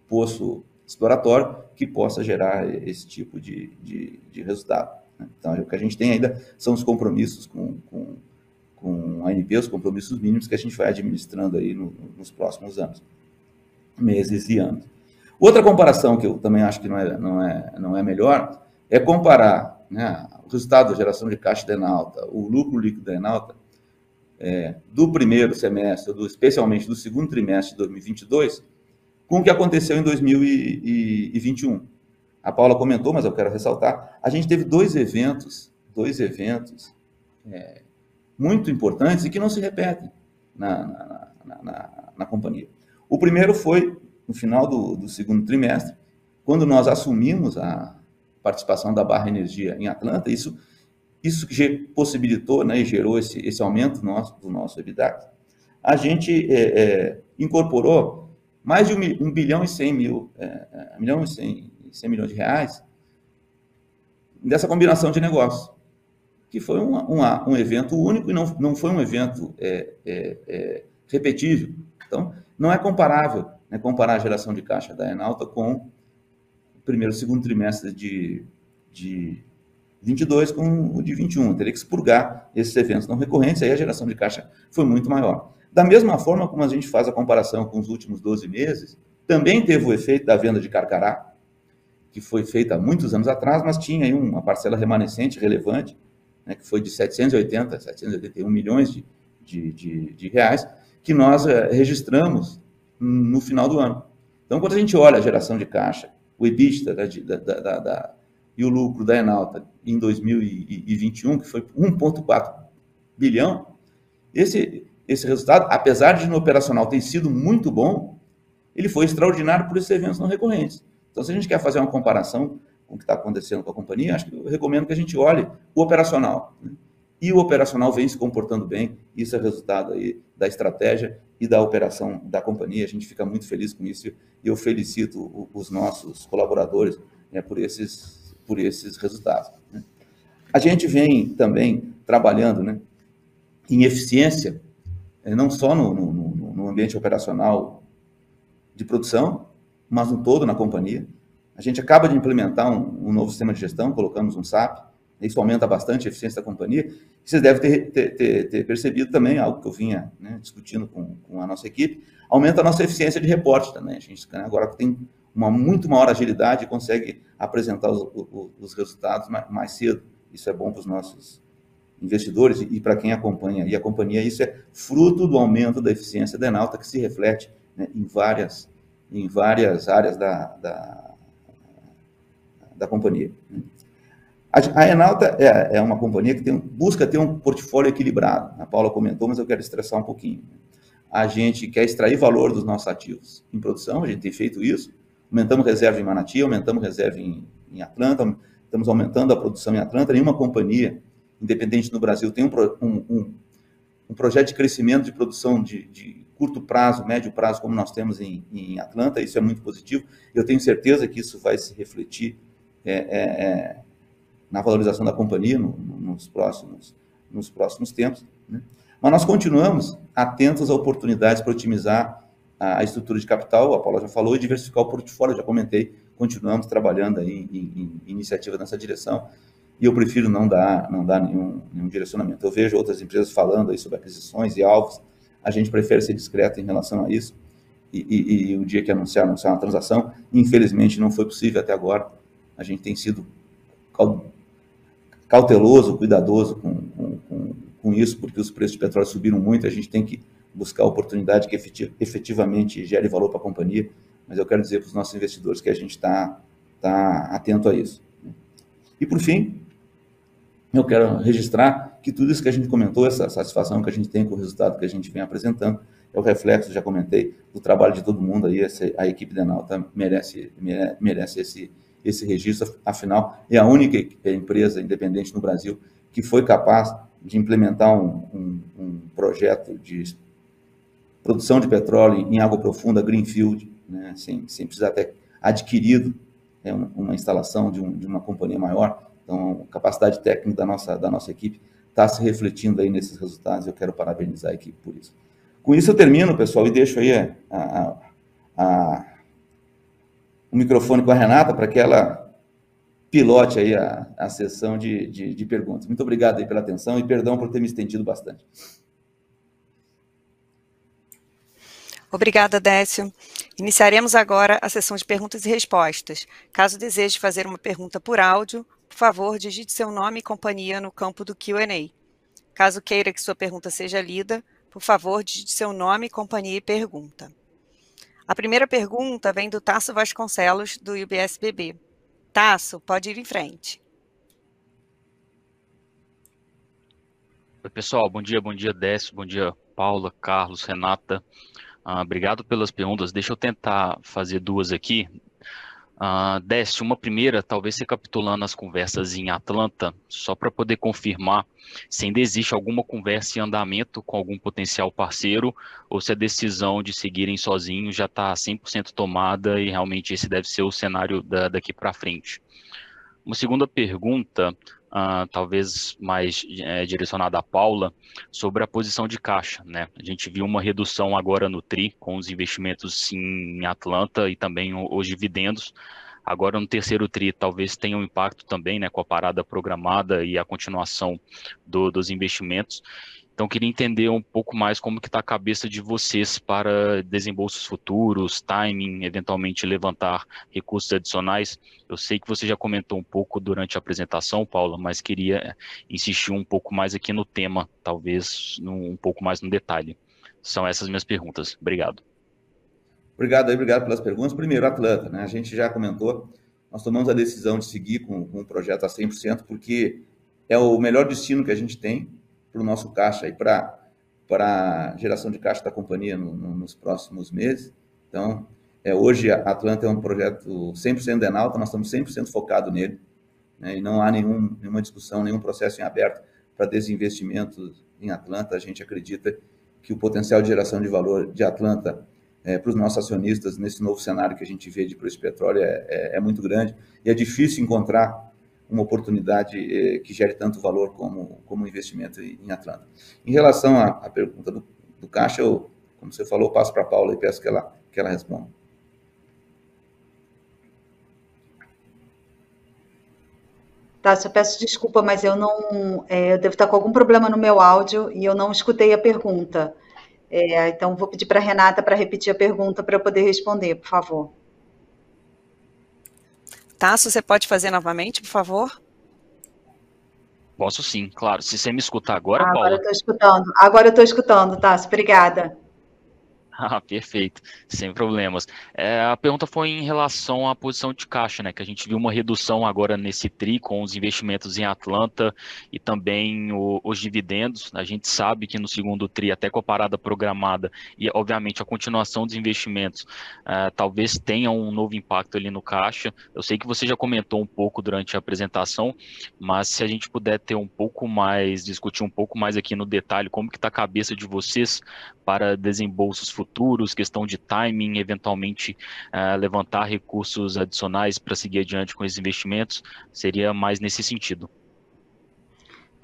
poço exploratório que possa gerar esse tipo de, de, de resultado. Né? Então, o que a gente tem ainda são os compromissos com, com, com a ANP, os compromissos mínimos que a gente vai administrando aí no, nos próximos anos, meses e anos. Outra comparação que eu também acho que não é, não é, não é melhor é comparar né, o resultado da geração de caixa da Enalta, o lucro líquido da Enalta, é, do primeiro semestre, do, especialmente do segundo trimestre de 2022, com o que aconteceu em 2021. A Paula comentou, mas eu quero ressaltar, a gente teve dois eventos, dois eventos é, muito importantes e que não se repetem na, na, na, na, na companhia. O primeiro foi no final do, do, segundo trimestre, quando nós assumimos a participação da Barra Energia em Atlanta, isso isso que possibilitou né, e gerou esse, esse aumento nosso, do nosso EBITDA, a gente é, é, incorporou mais de um, um, bilhão e cem mil, é, é milhão e cem, cem milhões de reais dessa combinação de negócios, que foi um, um, um evento único e não, não foi um evento é, é, repetível. Então, não é comparável né, comparar a geração de caixa da Enalta com o primeiro segundo trimestre de, de 22 com o de 21. Teria que expurgar esses eventos não recorrentes, aí a geração de caixa foi muito maior. Da mesma forma como a gente faz a comparação com os últimos 12 meses, também teve o efeito da venda de Carcará, que foi feita há muitos anos atrás, mas tinha aí uma parcela remanescente relevante, né, que foi de 780, 781 milhões de, de, de, de reais, que nós é, registramos no final do ano. Então, quando a gente olha a geração de caixa, o EBITDA da, da, da, e o lucro da Enalta em 2021, que foi 1,4 bilhão, esse, esse resultado, apesar de no operacional ter sido muito bom, ele foi extraordinário por esses eventos não recorrentes. Então, se a gente quer fazer uma comparação com o que está acontecendo com a companhia, acho que eu recomendo que a gente olhe o operacional. Né? E o operacional vem se comportando bem, isso é resultado aí da estratégia e da operação da companhia. A gente fica muito feliz com isso e eu felicito os nossos colaboradores né, por esses por esses resultados. Né? A gente vem também trabalhando né, em eficiência, eh, não só no, no, no, ambiente operacional de produção, mas no todo na companhia. A gente acaba de implementar um, um novo sistema de gestão, colocamos um SAP, isso aumenta bastante a eficiência da companhia. Vocês devem ter, ter, ter, ter percebido também, algo que eu vinha né, discutindo com, com, a nossa equipe, aumenta a nossa eficiência de reporte também. A gente né, agora tem uma muito maior agilidade e consegue apresentar os, os, os resultados mais, mais, cedo. Isso é bom para os nossos investidores e, para quem acompanha. E a companhia, isso é fruto do aumento da eficiência da Enalta, que se reflete né, em, várias, em várias áreas da, da, da companhia. A, a Enalta é, é, uma companhia que tem, busca ter um portfólio equilibrado. A Paula comentou, mas eu quero estressar um pouquinho. A gente quer extrair valor dos nossos ativos em produção, a gente tem feito isso, aumentamos reserva em Manati, aumentamos reserva em, em Atlanta, estamos aumentando a produção em Atlanta. Nenhuma companhia independente no Brasil tem um, um, um projeto de crescimento de produção de, de, curto prazo, médio prazo, como nós temos em, em, Atlanta. Isso é muito positivo. Eu tenho certeza que isso vai se refletir é, é, é, na valorização da companhia no, no, nos, próximos, nos próximos tempos. Né? Mas nós continuamos atentos a oportunidades para otimizar a estrutura de capital, a Paula já falou, e diversificar o portfólio, já comentei, continuamos trabalhando aí em, em, em iniciativa nessa direção, e eu prefiro não dar, não dar nenhum, nenhum direcionamento. Eu vejo outras empresas falando aí sobre aquisições e alvos, a gente prefere ser discreto em relação a isso, e, e, e o dia que anunciar, anunciar uma transação, infelizmente não foi possível até agora, a gente tem sido cauteloso, cuidadoso com, com, com isso, porque os preços de petróleo subiram muito, a gente tem que buscar oportunidade que efetivamente gere valor para a companhia, mas eu quero dizer para os nossos investidores que a gente está tá atento a isso. E, por fim, eu quero registrar que tudo isso que a gente comentou, essa satisfação que a gente tem com o resultado que a gente vem apresentando, é o reflexo, já comentei, do trabalho de todo mundo aí, essa, a equipe da Enalta merece, merece esse, esse registro, afinal, é a única empresa independente no Brasil que foi capaz de implementar um, um, um projeto de produção de petróleo em água profunda, greenfield, né, sem, sem precisar ter adquirido é, uma instalação de, um, de, uma companhia maior. Então, a capacidade técnica da nossa, da nossa equipe está se refletindo aí nesses resultados. Eu quero parabenizar a equipe por isso. Com isso eu termino, pessoal, e deixo aí a, a, a, o microfone com a Renata para que ela pilote aí a, a sessão de, de, de perguntas. Muito obrigado aí pela atenção e perdão por ter me estendido bastante. Obrigada, Décio. Iniciaremos agora a sessão de perguntas e respostas. Caso deseje fazer uma pergunta por áudio, por favor, digite seu nome e companhia no campo do Q&A. Caso queira que sua pergunta seja lida, por favor, digite seu nome, companhia e pergunta. A primeira pergunta vem do Tasso Vasconcelos, do UBSBB. Tasso, pode ir em frente. Oi, pessoal. Bom dia, bom dia, Décio. Bom dia, Paula, Carlos, Renata. Uh, obrigado pelas perguntas. Deixa eu tentar fazer duas aqui. Uh, uma primeira, talvez recapitulando as conversas em Atlanta, só para poder confirmar se ainda existe alguma conversa em andamento com algum potencial parceiro ou se a decisão de seguirem sozinhos já está 100% tomada e realmente esse deve ser o cenário da, daqui para frente. Uma segunda pergunta, uh, talvez mais é, direcionada à Paula, sobre a posição de caixa. Né? A gente viu uma redução agora no TRI, com os investimentos em Atlanta e também os dividendos. Agora, no terceiro TRI, talvez tenha um impacto também né, com a parada programada e a continuação do, dos investimentos. Então, queria entender um pouco mais como que está a cabeça de vocês para desembolsos futuros, timing, eventualmente levantar recursos adicionais. Eu sei que você já comentou um pouco durante a apresentação, Paula, mas queria insistir um pouco mais aqui no tema, talvez um pouco mais no detalhe. São essas minhas perguntas. Obrigado. Obrigado obrigado pelas perguntas. Primeiro, Atlanta, né? A gente já comentou, nós tomamos a decisão de seguir com, com o projeto a 100%, porque é o melhor destino que a gente tem para o nosso caixa e para a geração de caixa da companhia no, no, nos próximos meses. Então, é, hoje a Atlanta é um projeto 100% Denalta, nós estamos 100% focados nele, né, e não há nenhum, nenhuma discussão, nenhum processo em aberto para desinvestimento em Atlanta. A gente acredita que o potencial de geração de valor de Atlanta é, para os nossos acionistas nesse novo cenário que a gente vê de preço de petróleo é, é, é muito grande e é difícil encontrar uma oportunidade eh, que gere tanto valor como, como investimento em Atlanta. Em relação à, à pergunta do, do, caixa, eu, como você falou, passo para a Paula e peço que ela, que ela responda. Tá, eu peço desculpa, mas eu não. É, eu devo estar com algum problema no meu áudio e eu não escutei a pergunta. É, então, vou pedir para a Renata para repetir a pergunta para eu poder responder, por favor. Tasso, você pode fazer novamente, por favor? Posso sim, claro. Se você me escutar agora, ah, Paula. Agora eu estou escutando. Agora eu estou escutando, Tasso. Obrigada. *laughs* Ah, perfeito, sem problemas. É, a pergunta foi em relação à posição de caixa, né? Que a gente viu uma redução agora nesse TRI com os investimentos em Atlanta e também o, os dividendos. A gente sabe que no segundo TRI, até com a parada programada e, obviamente, a continuação dos investimentos, é, talvez tenha um novo impacto ali no caixa. Eu sei que você já comentou um pouco durante a apresentação, mas se a gente puder ter um pouco mais, discutir um pouco mais aqui no detalhe, como que está a cabeça de vocês para desembolsos futuros futuros, questão de timing, eventualmente uh, levantar recursos adicionais para seguir adiante com esses investimentos, seria mais nesse sentido.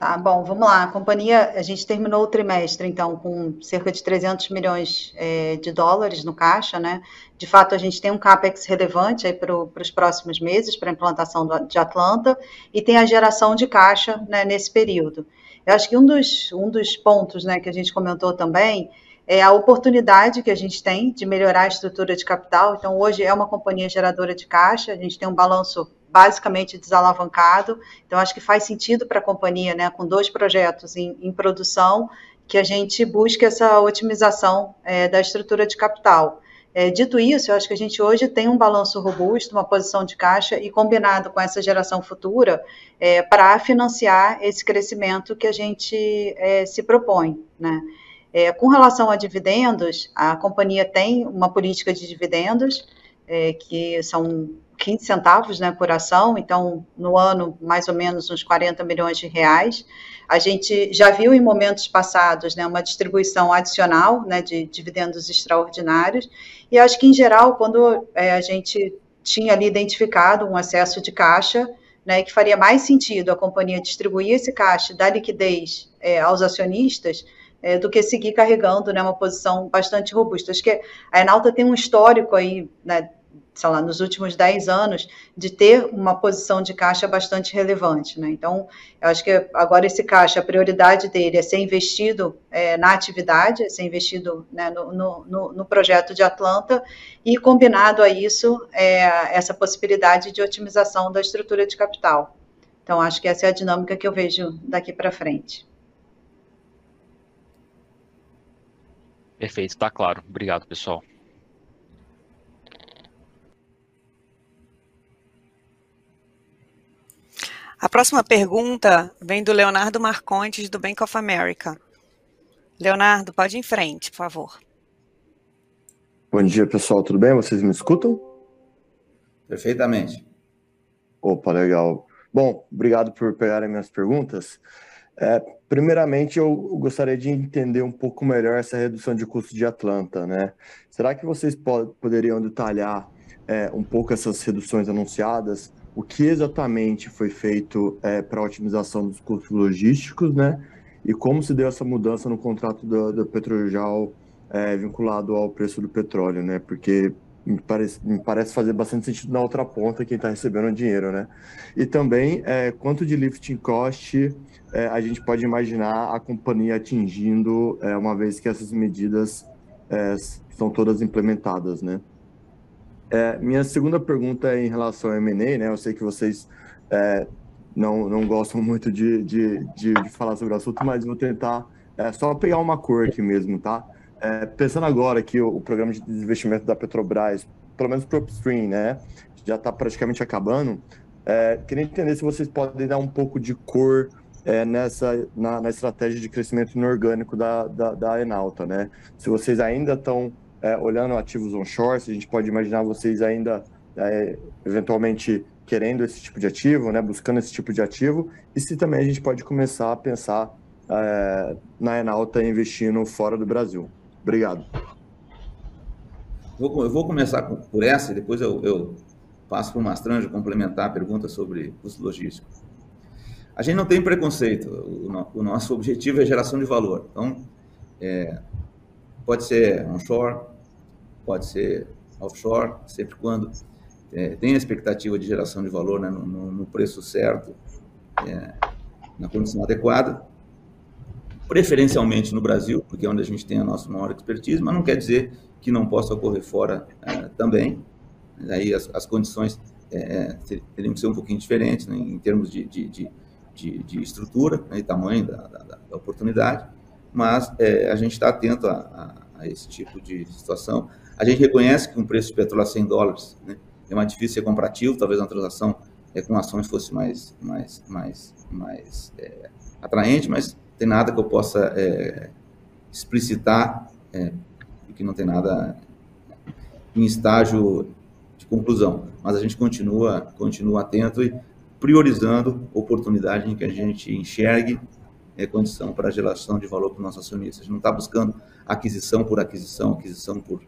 Tá bom, vamos lá. A companhia, a gente terminou o trimestre, então, com cerca de 300 milhões é, de dólares no caixa, né? De fato, a gente tem um CAPEX relevante aí para os próximos meses, para a implantação do, de Atlanta, e tem a geração de caixa né, nesse período. Eu acho que um dos, um dos pontos né, que a gente comentou também é a oportunidade que a gente tem de melhorar a estrutura de capital. Então, hoje é uma companhia geradora de caixa, a gente tem um balanço basicamente desalavancado. Então, acho que faz sentido para a companhia, né, com dois projetos em, em, produção, que a gente busque essa otimização é, da estrutura de capital. É, dito isso, eu acho que a gente hoje tem um balanço robusto, uma posição de caixa e combinado com essa geração futura é, para financiar esse crescimento que a gente é, se propõe, né? É, com relação a dividendos, a companhia tem uma política de dividendos, é, que são 15 centavos né, por ação, então no ano mais ou menos uns 40 milhões de reais. A gente já viu em momentos passados né, uma distribuição adicional né, de dividendos extraordinários, e acho que em geral, quando é, a gente tinha ali identificado um excesso de caixa, né, que faria mais sentido a companhia distribuir esse caixa, dar liquidez é, aos acionistas, é, do que seguir carregando né, uma posição bastante robusta. Acho que a Enalta tem um histórico aí, né, sei lá, nos últimos 10 anos, de ter uma posição de caixa bastante relevante. Né? Então, eu acho que agora esse caixa, a prioridade dele é ser investido é, na atividade, é ser investido né, no, no, no, projeto de Atlanta, e combinado a isso, é, essa possibilidade de otimização da estrutura de capital. Então, acho que essa é a dinâmica que eu vejo daqui para frente. Perfeito, está claro. Obrigado, pessoal. A próxima pergunta vem do Leonardo Marcontes, do Bank of America. Leonardo, pode ir em frente, por favor. Bom dia, pessoal. Tudo bem? Vocês me escutam? Perfeitamente. Opa, legal. Bom, obrigado por pegarem minhas perguntas. É, primeiramente, eu gostaria de entender um pouco melhor essa redução de custo de Atlanta, né? Será que vocês poderiam detalhar é, um pouco essas reduções anunciadas? o que exatamente foi feito é, para a otimização dos custos logísticos, né? E como se deu essa mudança no contrato do, do Petrojal é, vinculado ao preço do petróleo, né? Porque me parece, me parece fazer bastante sentido na outra ponta quem está recebendo o dinheiro, né? E também é, quanto de lifting cost é, a gente pode imaginar a companhia atingindo é, uma vez que essas medidas é, estão todas implementadas, né? É, minha segunda pergunta é em relação ao M&A, né? Eu sei que vocês é, não, não gostam *laughs* muito de, de, de, de, falar sobre o assunto, mas vou tentar é, só pegar uma cor aqui mesmo, tá? É, pensando agora que o, o, programa de desinvestimento da Petrobras, pelo menos para o upstream, né? Já está praticamente acabando. É, queria entender se vocês podem dar um pouco de cor é, nessa na, na, estratégia de crescimento inorgânico da, da, da Enalta, né? Se vocês ainda estão é, olhando ativos onshore, se a gente pode imaginar vocês ainda é, eventualmente querendo esse tipo de ativo, né, buscando esse tipo de ativo, e se também a gente pode começar a pensar é, na Enalta investindo fora do Brasil. Obrigado. Vou, eu vou começar por essa e depois eu, eu passo para o Mastranjo complementar a pergunta sobre custo logístico. A gente não tem preconceito, o, o nosso *laughs* objetivo é geração de valor. Então, é, pode ser onshore, pode ser offshore, sempre quando é, tem a expectativa de geração de valor né, no, no, preço certo, é, na condição adequada, preferencialmente no Brasil, porque é onde a gente tem a nossa maior expertise, mas não quer dizer que não possa ocorrer fora é, também. Aí as, as condições é, teriam que ser um pouquinho diferentes né, em termos de, de, de, de, estrutura né, e tamanho da, da, da oportunidade, mas é, a gente está atento a, a, a esse tipo de situação. A gente reconhece que um preço de petróleo a 100 dólares né, é mais difícil ser comparativo, talvez uma transação é, com ações fosse mais, mais, mais, mais atraente, mas tem nada que eu possa é, explicitar é, que não tem nada em estágio de conclusão. Mas a gente continua, continua atento e priorizando oportunidade em que a gente enxergue é, condição para a geração de valor para o nosso acionista. A gente não está buscando aquisição por aquisição, aquisição por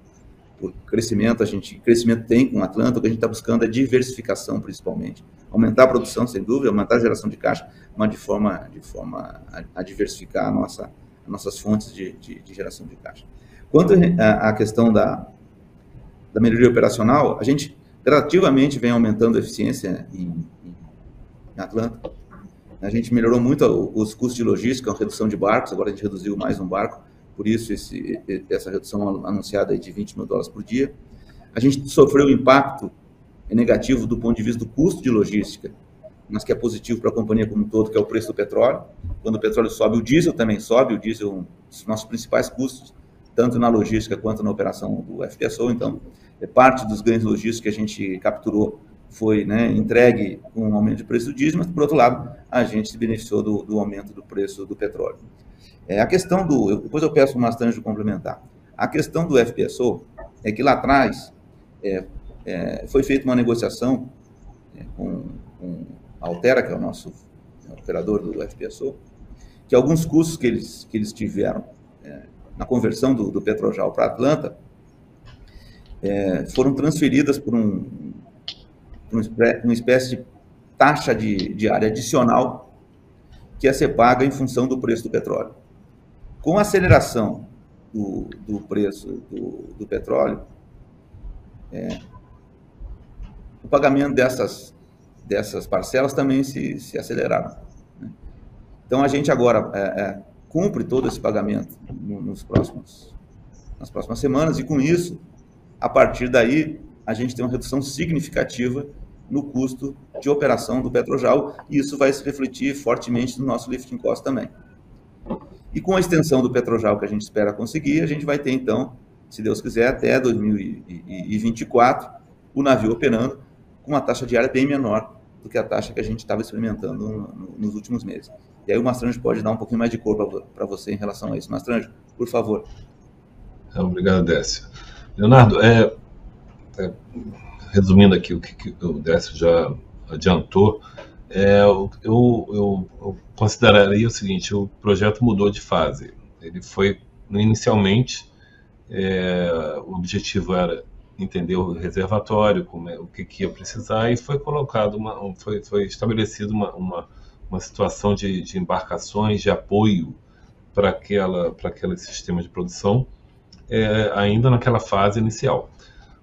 por crescimento, a gente crescimento tem com Atlanta, o que a gente está buscando é diversificação principalmente, aumentar a produção sem dúvida, aumentar a geração de caixa, mas de forma de forma a, diversificar a nossa as nossas fontes de, de, de, geração de caixa. Quanto à questão da, da melhoria operacional, a gente gradativamente vem aumentando a eficiência em, em Atlanta. A gente melhorou muito os custos de logística, a redução de barcos, agora a gente reduziu mais um barco, por isso esse, essa redução anunciada de 20 mil dólares por dia. A gente sofreu um impacto negativo do ponto de vista do custo de logística, mas que é positivo para a companhia como um todo, que é o preço do petróleo. Quando o petróleo sobe, o diesel também sobe, o diesel é um dos nossos principais custos, tanto na logística quanto na operação do FPSO. Então, é parte dos ganhos logísticos que a gente capturou foi né, entregue com um aumento de preço do diesel, mas, por outro lado, a gente se beneficiou do, do aumento do preço do petróleo. É, a questão do. Depois eu peço o Mastranjo complementar. A questão do FPSO é que lá atrás é, é, foi feita uma negociação é, com, com, a Altera, que é o nosso operador do FPSO, que alguns custos que eles, que eles tiveram é, na conversão do, do Petrojal para Atlanta é, foram transferidas por um, uma espécie de taxa de, de área adicional que ia ser paga em função do preço do petróleo. Com a aceleração do, do preço do, do petróleo, é, o pagamento dessas, dessas parcelas também se, se aceleraram. Né? Então, a gente agora é, é, cumpre todo esse pagamento nos próximos, nas próximas semanas, e com isso, a partir daí, a gente tem uma redução significativa no custo de operação do Petrojal, e isso vai se refletir fortemente no nosso lifting cost também. E com a extensão do Petrojal que a gente espera conseguir, a gente vai ter então, se Deus quiser, até 2024, o navio operando com uma taxa diária bem menor do que a taxa que a gente estava experimentando nos últimos meses. E aí o Mastranjo pode dar um pouquinho mais de cor para você em relação a isso. Mastranjo, por favor. Obrigado, Décio. Leonardo, é, é resumindo aqui o que, que o Décio já adiantou, é, eu, eu, eu, consideraria o seguinte: o projeto mudou de fase. Ele foi, inicialmente, é, o objetivo era entender o reservatório, como é, o que, que ia precisar, e foi colocado, uma, foi, foi estabelecido uma, uma, uma situação de, de embarcações de apoio para aquela para aquele sistema de produção, é, ainda naquela fase inicial.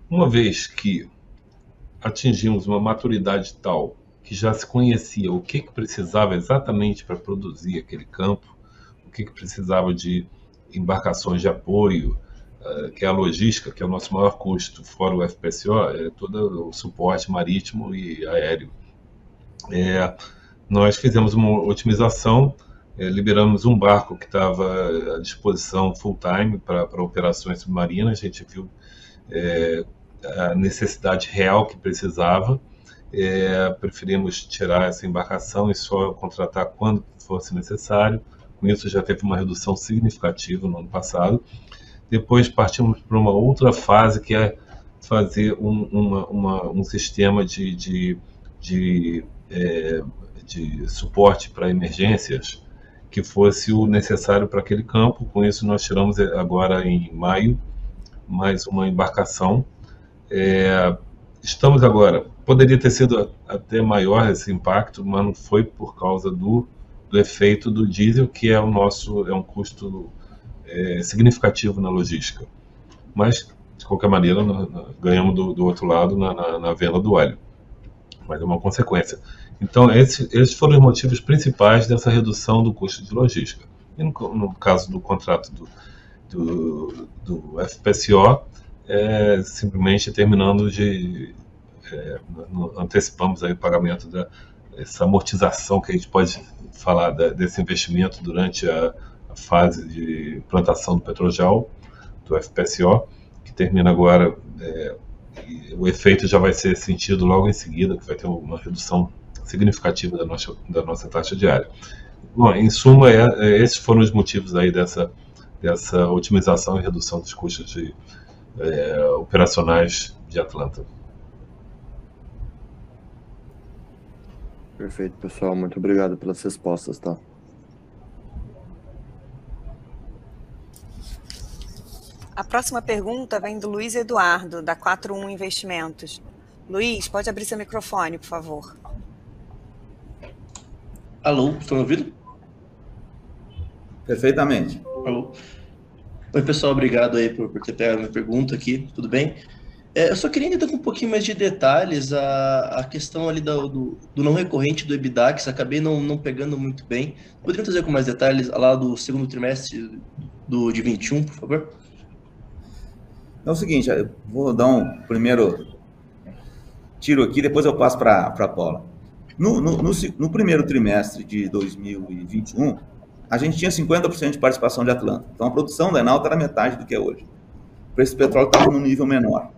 Uma vez que atingimos uma maturidade tal que já se conhecia o que, que precisava exatamente para produzir aquele campo, o que, que precisava de embarcações de apoio, que é a logística, que é o nosso maior custo, fora o FPSO, é todo o suporte marítimo e aéreo. É, nós fizemos uma otimização, é, liberamos um barco que estava à disposição full-time para operações submarinas, a gente viu é, a necessidade real que precisava. É, preferimos tirar essa embarcação e só contratar quando fosse necessário. Com isso já teve uma redução significativa no ano passado. Depois partimos para uma outra fase que é fazer um, uma, uma, um sistema de, de, de, é, de suporte para emergências que fosse o necessário para aquele campo. Com isso nós tiramos agora em maio mais uma embarcação é, estamos agora, poderia ter sido até maior esse impacto, mas não foi por causa do, do efeito do diesel, que é o nosso, é um custo é, significativo na logística. Mas, de qualquer maneira, ganhamos do, do outro lado na, na, venda do óleo. Mas é uma consequência. Então, esse, esses foram os motivos principais dessa redução do custo de logística. E no, no caso do contrato do, do, do FPSO, é, simplesmente terminando de é, antecipamos aí o pagamento da essa amortização que a gente pode falar da, desse investimento durante a, fase de plantação do petrojal do FPSO que termina agora é, o efeito já vai ser sentido logo em seguida que vai ter uma redução significativa da nossa da nossa taxa diária bom em suma é, é esses foram os motivos aí dessa dessa otimização e redução dos custos de é, operacionais de Atlanta. Perfeito, pessoal. Muito obrigado pelas respostas, tá? A próxima pergunta vem do Luiz Eduardo, da 41 Investimentos. Luiz, pode abrir seu microfone, por favor. Alô, estão me ouvindo? Perfeitamente. Alô. Oi, pessoal, obrigado aí por, por ter pegado a minha pergunta aqui, tudo bem? É, eu só queria entender com um pouquinho mais de detalhes a, a questão ali do, do, do não recorrente do EBIDAX, acabei não, não pegando muito bem. Poderiam trazer com mais detalhes lá do segundo trimestre do, de 21, por favor? É o seguinte, eu vou dar um primeiro tiro aqui, depois eu passo para a Paula. No, no, no, no primeiro trimestre de 2021, a gente tinha 50% de participação de Atlanta. Então a produção da Enalta era metade do que é hoje. O preço do petróleo estava num nível menor.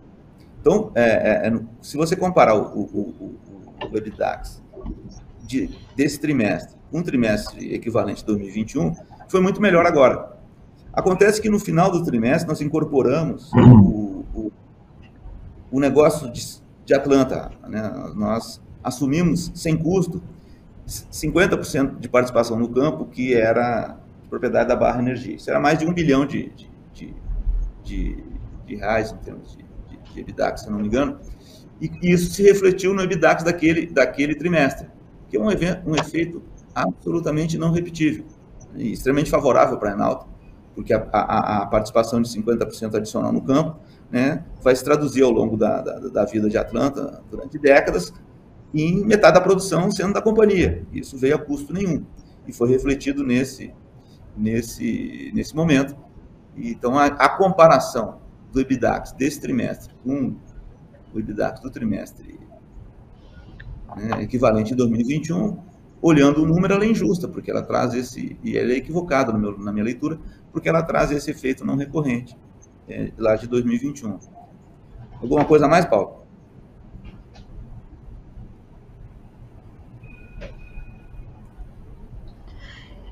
Então, é, é, é, se você comparar o, o, o, o EBITDAX de, desse trimestre, um trimestre equivalente de 2021, foi muito melhor agora. Acontece que no final do trimestre nós incorporamos o, o, o negócio de, de Atlanta. Né? Nós assumimos sem custo 50% de participação no campo, que era propriedade da Barra Energia. Isso era mais de um bilhão de, de, de, de, reais em termos de, de, de EBITDAX, se não me engano. E isso se refletiu no EBITDAX daquele, daquele trimestre, que é um, evento, um efeito absolutamente não repetível e extremamente favorável para a Enalta, porque a, a, a participação de 50% adicional no campo né, vai se traduzir ao longo da, da, da vida de Atlanta durante décadas em metade da produção sendo da companhia. Isso veio a custo nenhum e foi refletido nesse nesse nesse momento. Então a, a comparação do EBITDAX desse trimestre com o EBITDAX do trimestre né, equivalente em 2021, olhando o número, ela é injusta, porque ela traz esse, e ela é equivocada na minha leitura, porque ela traz esse efeito não recorrente é, lá de 2021. Alguma coisa a mais, Paulo?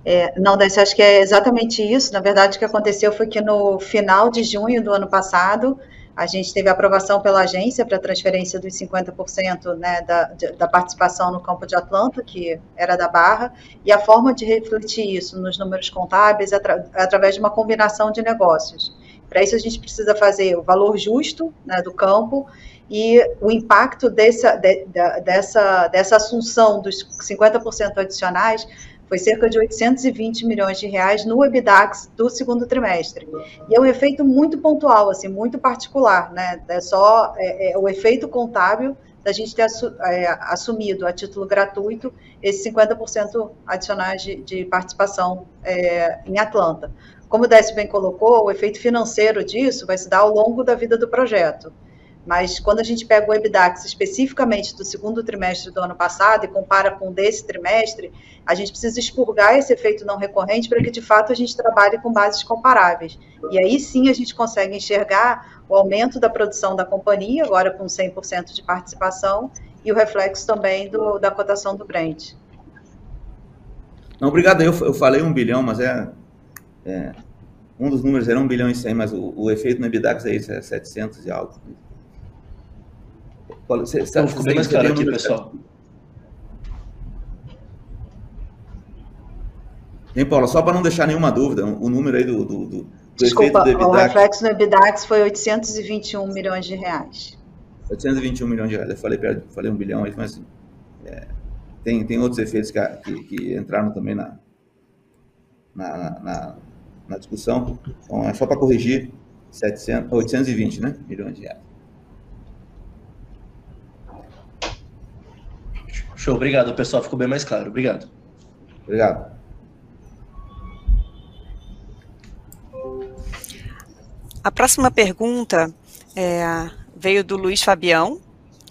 É, não, Décio, acho que é exatamente isso. Na verdade, o que aconteceu foi que no final de junho do ano passado, a gente teve aprovação pela agência para transferência dos 50% né, da, da participação no campo de Atlanta, que era da Barra, e a forma de refletir isso nos números contábeis é, atra, é através de uma combinação de negócios. Para isso, a gente precisa fazer o valor justo né, do campo e o impacto dessa, de, dessa, dessa assunção dos 50% adicionais foi cerca de 820 milhões de reais no EBITDAX do segundo trimestre. E é um efeito muito pontual, assim, muito particular, né? É só é, é o efeito contábil da gente ter é, assumido a título gratuito esses 50% adicionais de, de participação é, em Atlanta. Como o Décio bem colocou, o efeito financeiro disso vai se dar ao longo da vida do projeto. Mas quando a gente pega o EBITDAX especificamente do segundo trimestre do ano passado e compara com desse trimestre, a gente precisa expurgar esse efeito não recorrente para que de fato a gente trabalhe com bases comparáveis. E aí sim a gente consegue enxergar o aumento da produção da companhia, agora com 100% de participação, e o reflexo também do, da cotação do Brent. Não, obrigado. Eu, eu falei um bilhão, mas é, é, um dos números era um bilhão e cem, mas o, o efeito no EBITDAX é isso, é 700 e algo. Você, sabe, ficou bem mais claro aqui, pessoal. Hein, Paula, só para não deixar nenhuma dúvida, o número aí do, do, do, Desculpa, do o reflexo no EBITDAX foi 821 milhões de reais. 821 milhões de reais. Eu falei, falei um bilhão aí, mas é, tem, tem outros efeitos que, que, que entraram também na, na, na, na discussão. Então, é só para corrigir, 700, 820 né, milhões de reais. Show, obrigado, pessoal. Ficou bem mais claro. Obrigado. Obrigado. A próxima pergunta é, veio do Luiz Fabião.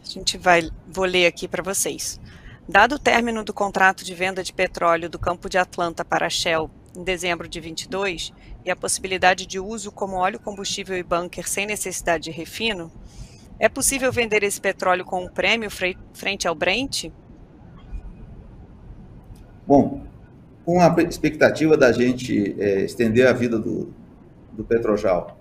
A gente vai, vou ler aqui para vocês. Dado o término do contrato de venda de petróleo do campo de Atlanta para a Shell em dezembro de 22 e a possibilidade de uso como óleo combustível e bunker sem necessidade de refino, é possível vender esse petróleo com um prêmio frente ao Brent? Bom, com a expectativa da gente é, estender a vida do, do Petrojal,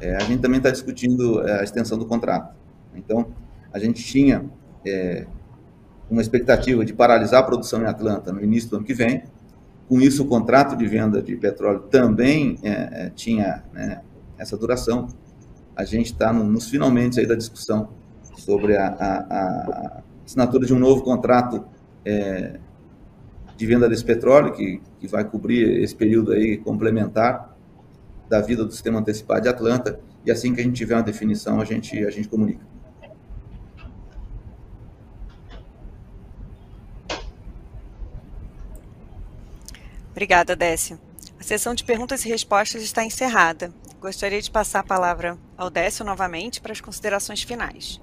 é, a gente também está discutindo é, a extensão do contrato. Então, a gente tinha é, uma expectativa de paralisar a produção em Atlanta no início do ano que vem. Com isso, o contrato de venda de petróleo também é, é, tinha né, essa duração. A gente está no, nos finalmente aí da discussão sobre a, a, a assinatura de um novo contrato é, de venda desse petróleo, que, que vai cobrir esse período aí complementar da vida do sistema antecipado de Atlanta, e assim que a gente tiver uma definição, a gente, a gente comunica. Obrigada, Décio. A sessão de perguntas e respostas está encerrada. Gostaria de passar a palavra ao Décio novamente para as considerações finais.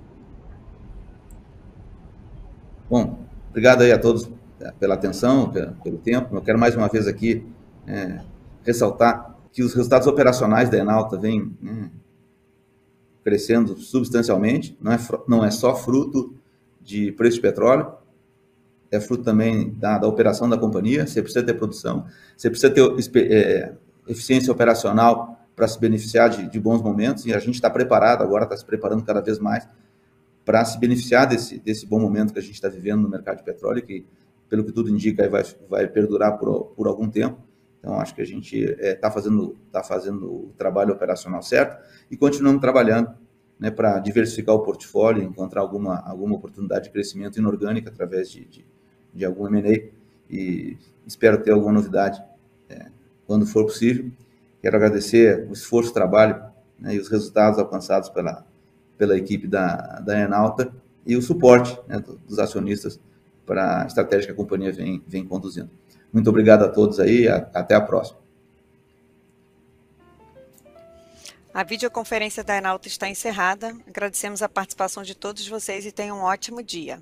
Bom, obrigado aí a todos pela atenção, pelo tempo. Eu quero mais uma vez aqui é, ressaltar que os resultados operacionais da Enalta vêm né, crescendo substancialmente. Não é, não é só fruto de preço de petróleo, é fruto também da, da operação da companhia. Você precisa ter produção, você precisa ter é, eficiência operacional para se beneficiar de, de, bons momentos, e a gente está preparado agora, está se preparando cada vez mais para se beneficiar desse, desse bom momento que a gente está vivendo no mercado de petróleo, que, pelo que tudo indica, vai, vai perdurar por, por algum tempo. Então, acho que a gente está é, tá fazendo, tá fazendo o trabalho operacional certo e continuamos trabalhando né, para diversificar o portfólio, encontrar alguma, alguma oportunidade de crescimento inorgânico através de, de, de algum M&A e espero ter alguma novidade é, quando for possível. Quero agradecer o esforço, o trabalho né, e os resultados alcançados pela, pela equipe da, da Enalta e o suporte né, dos acionistas para a estratégia que a companhia vem, vem conduzindo. Muito obrigado a todos aí, até a próxima. A videoconferência da Enalta está encerrada. Agradecemos a participação de todos vocês e tenham um ótimo dia.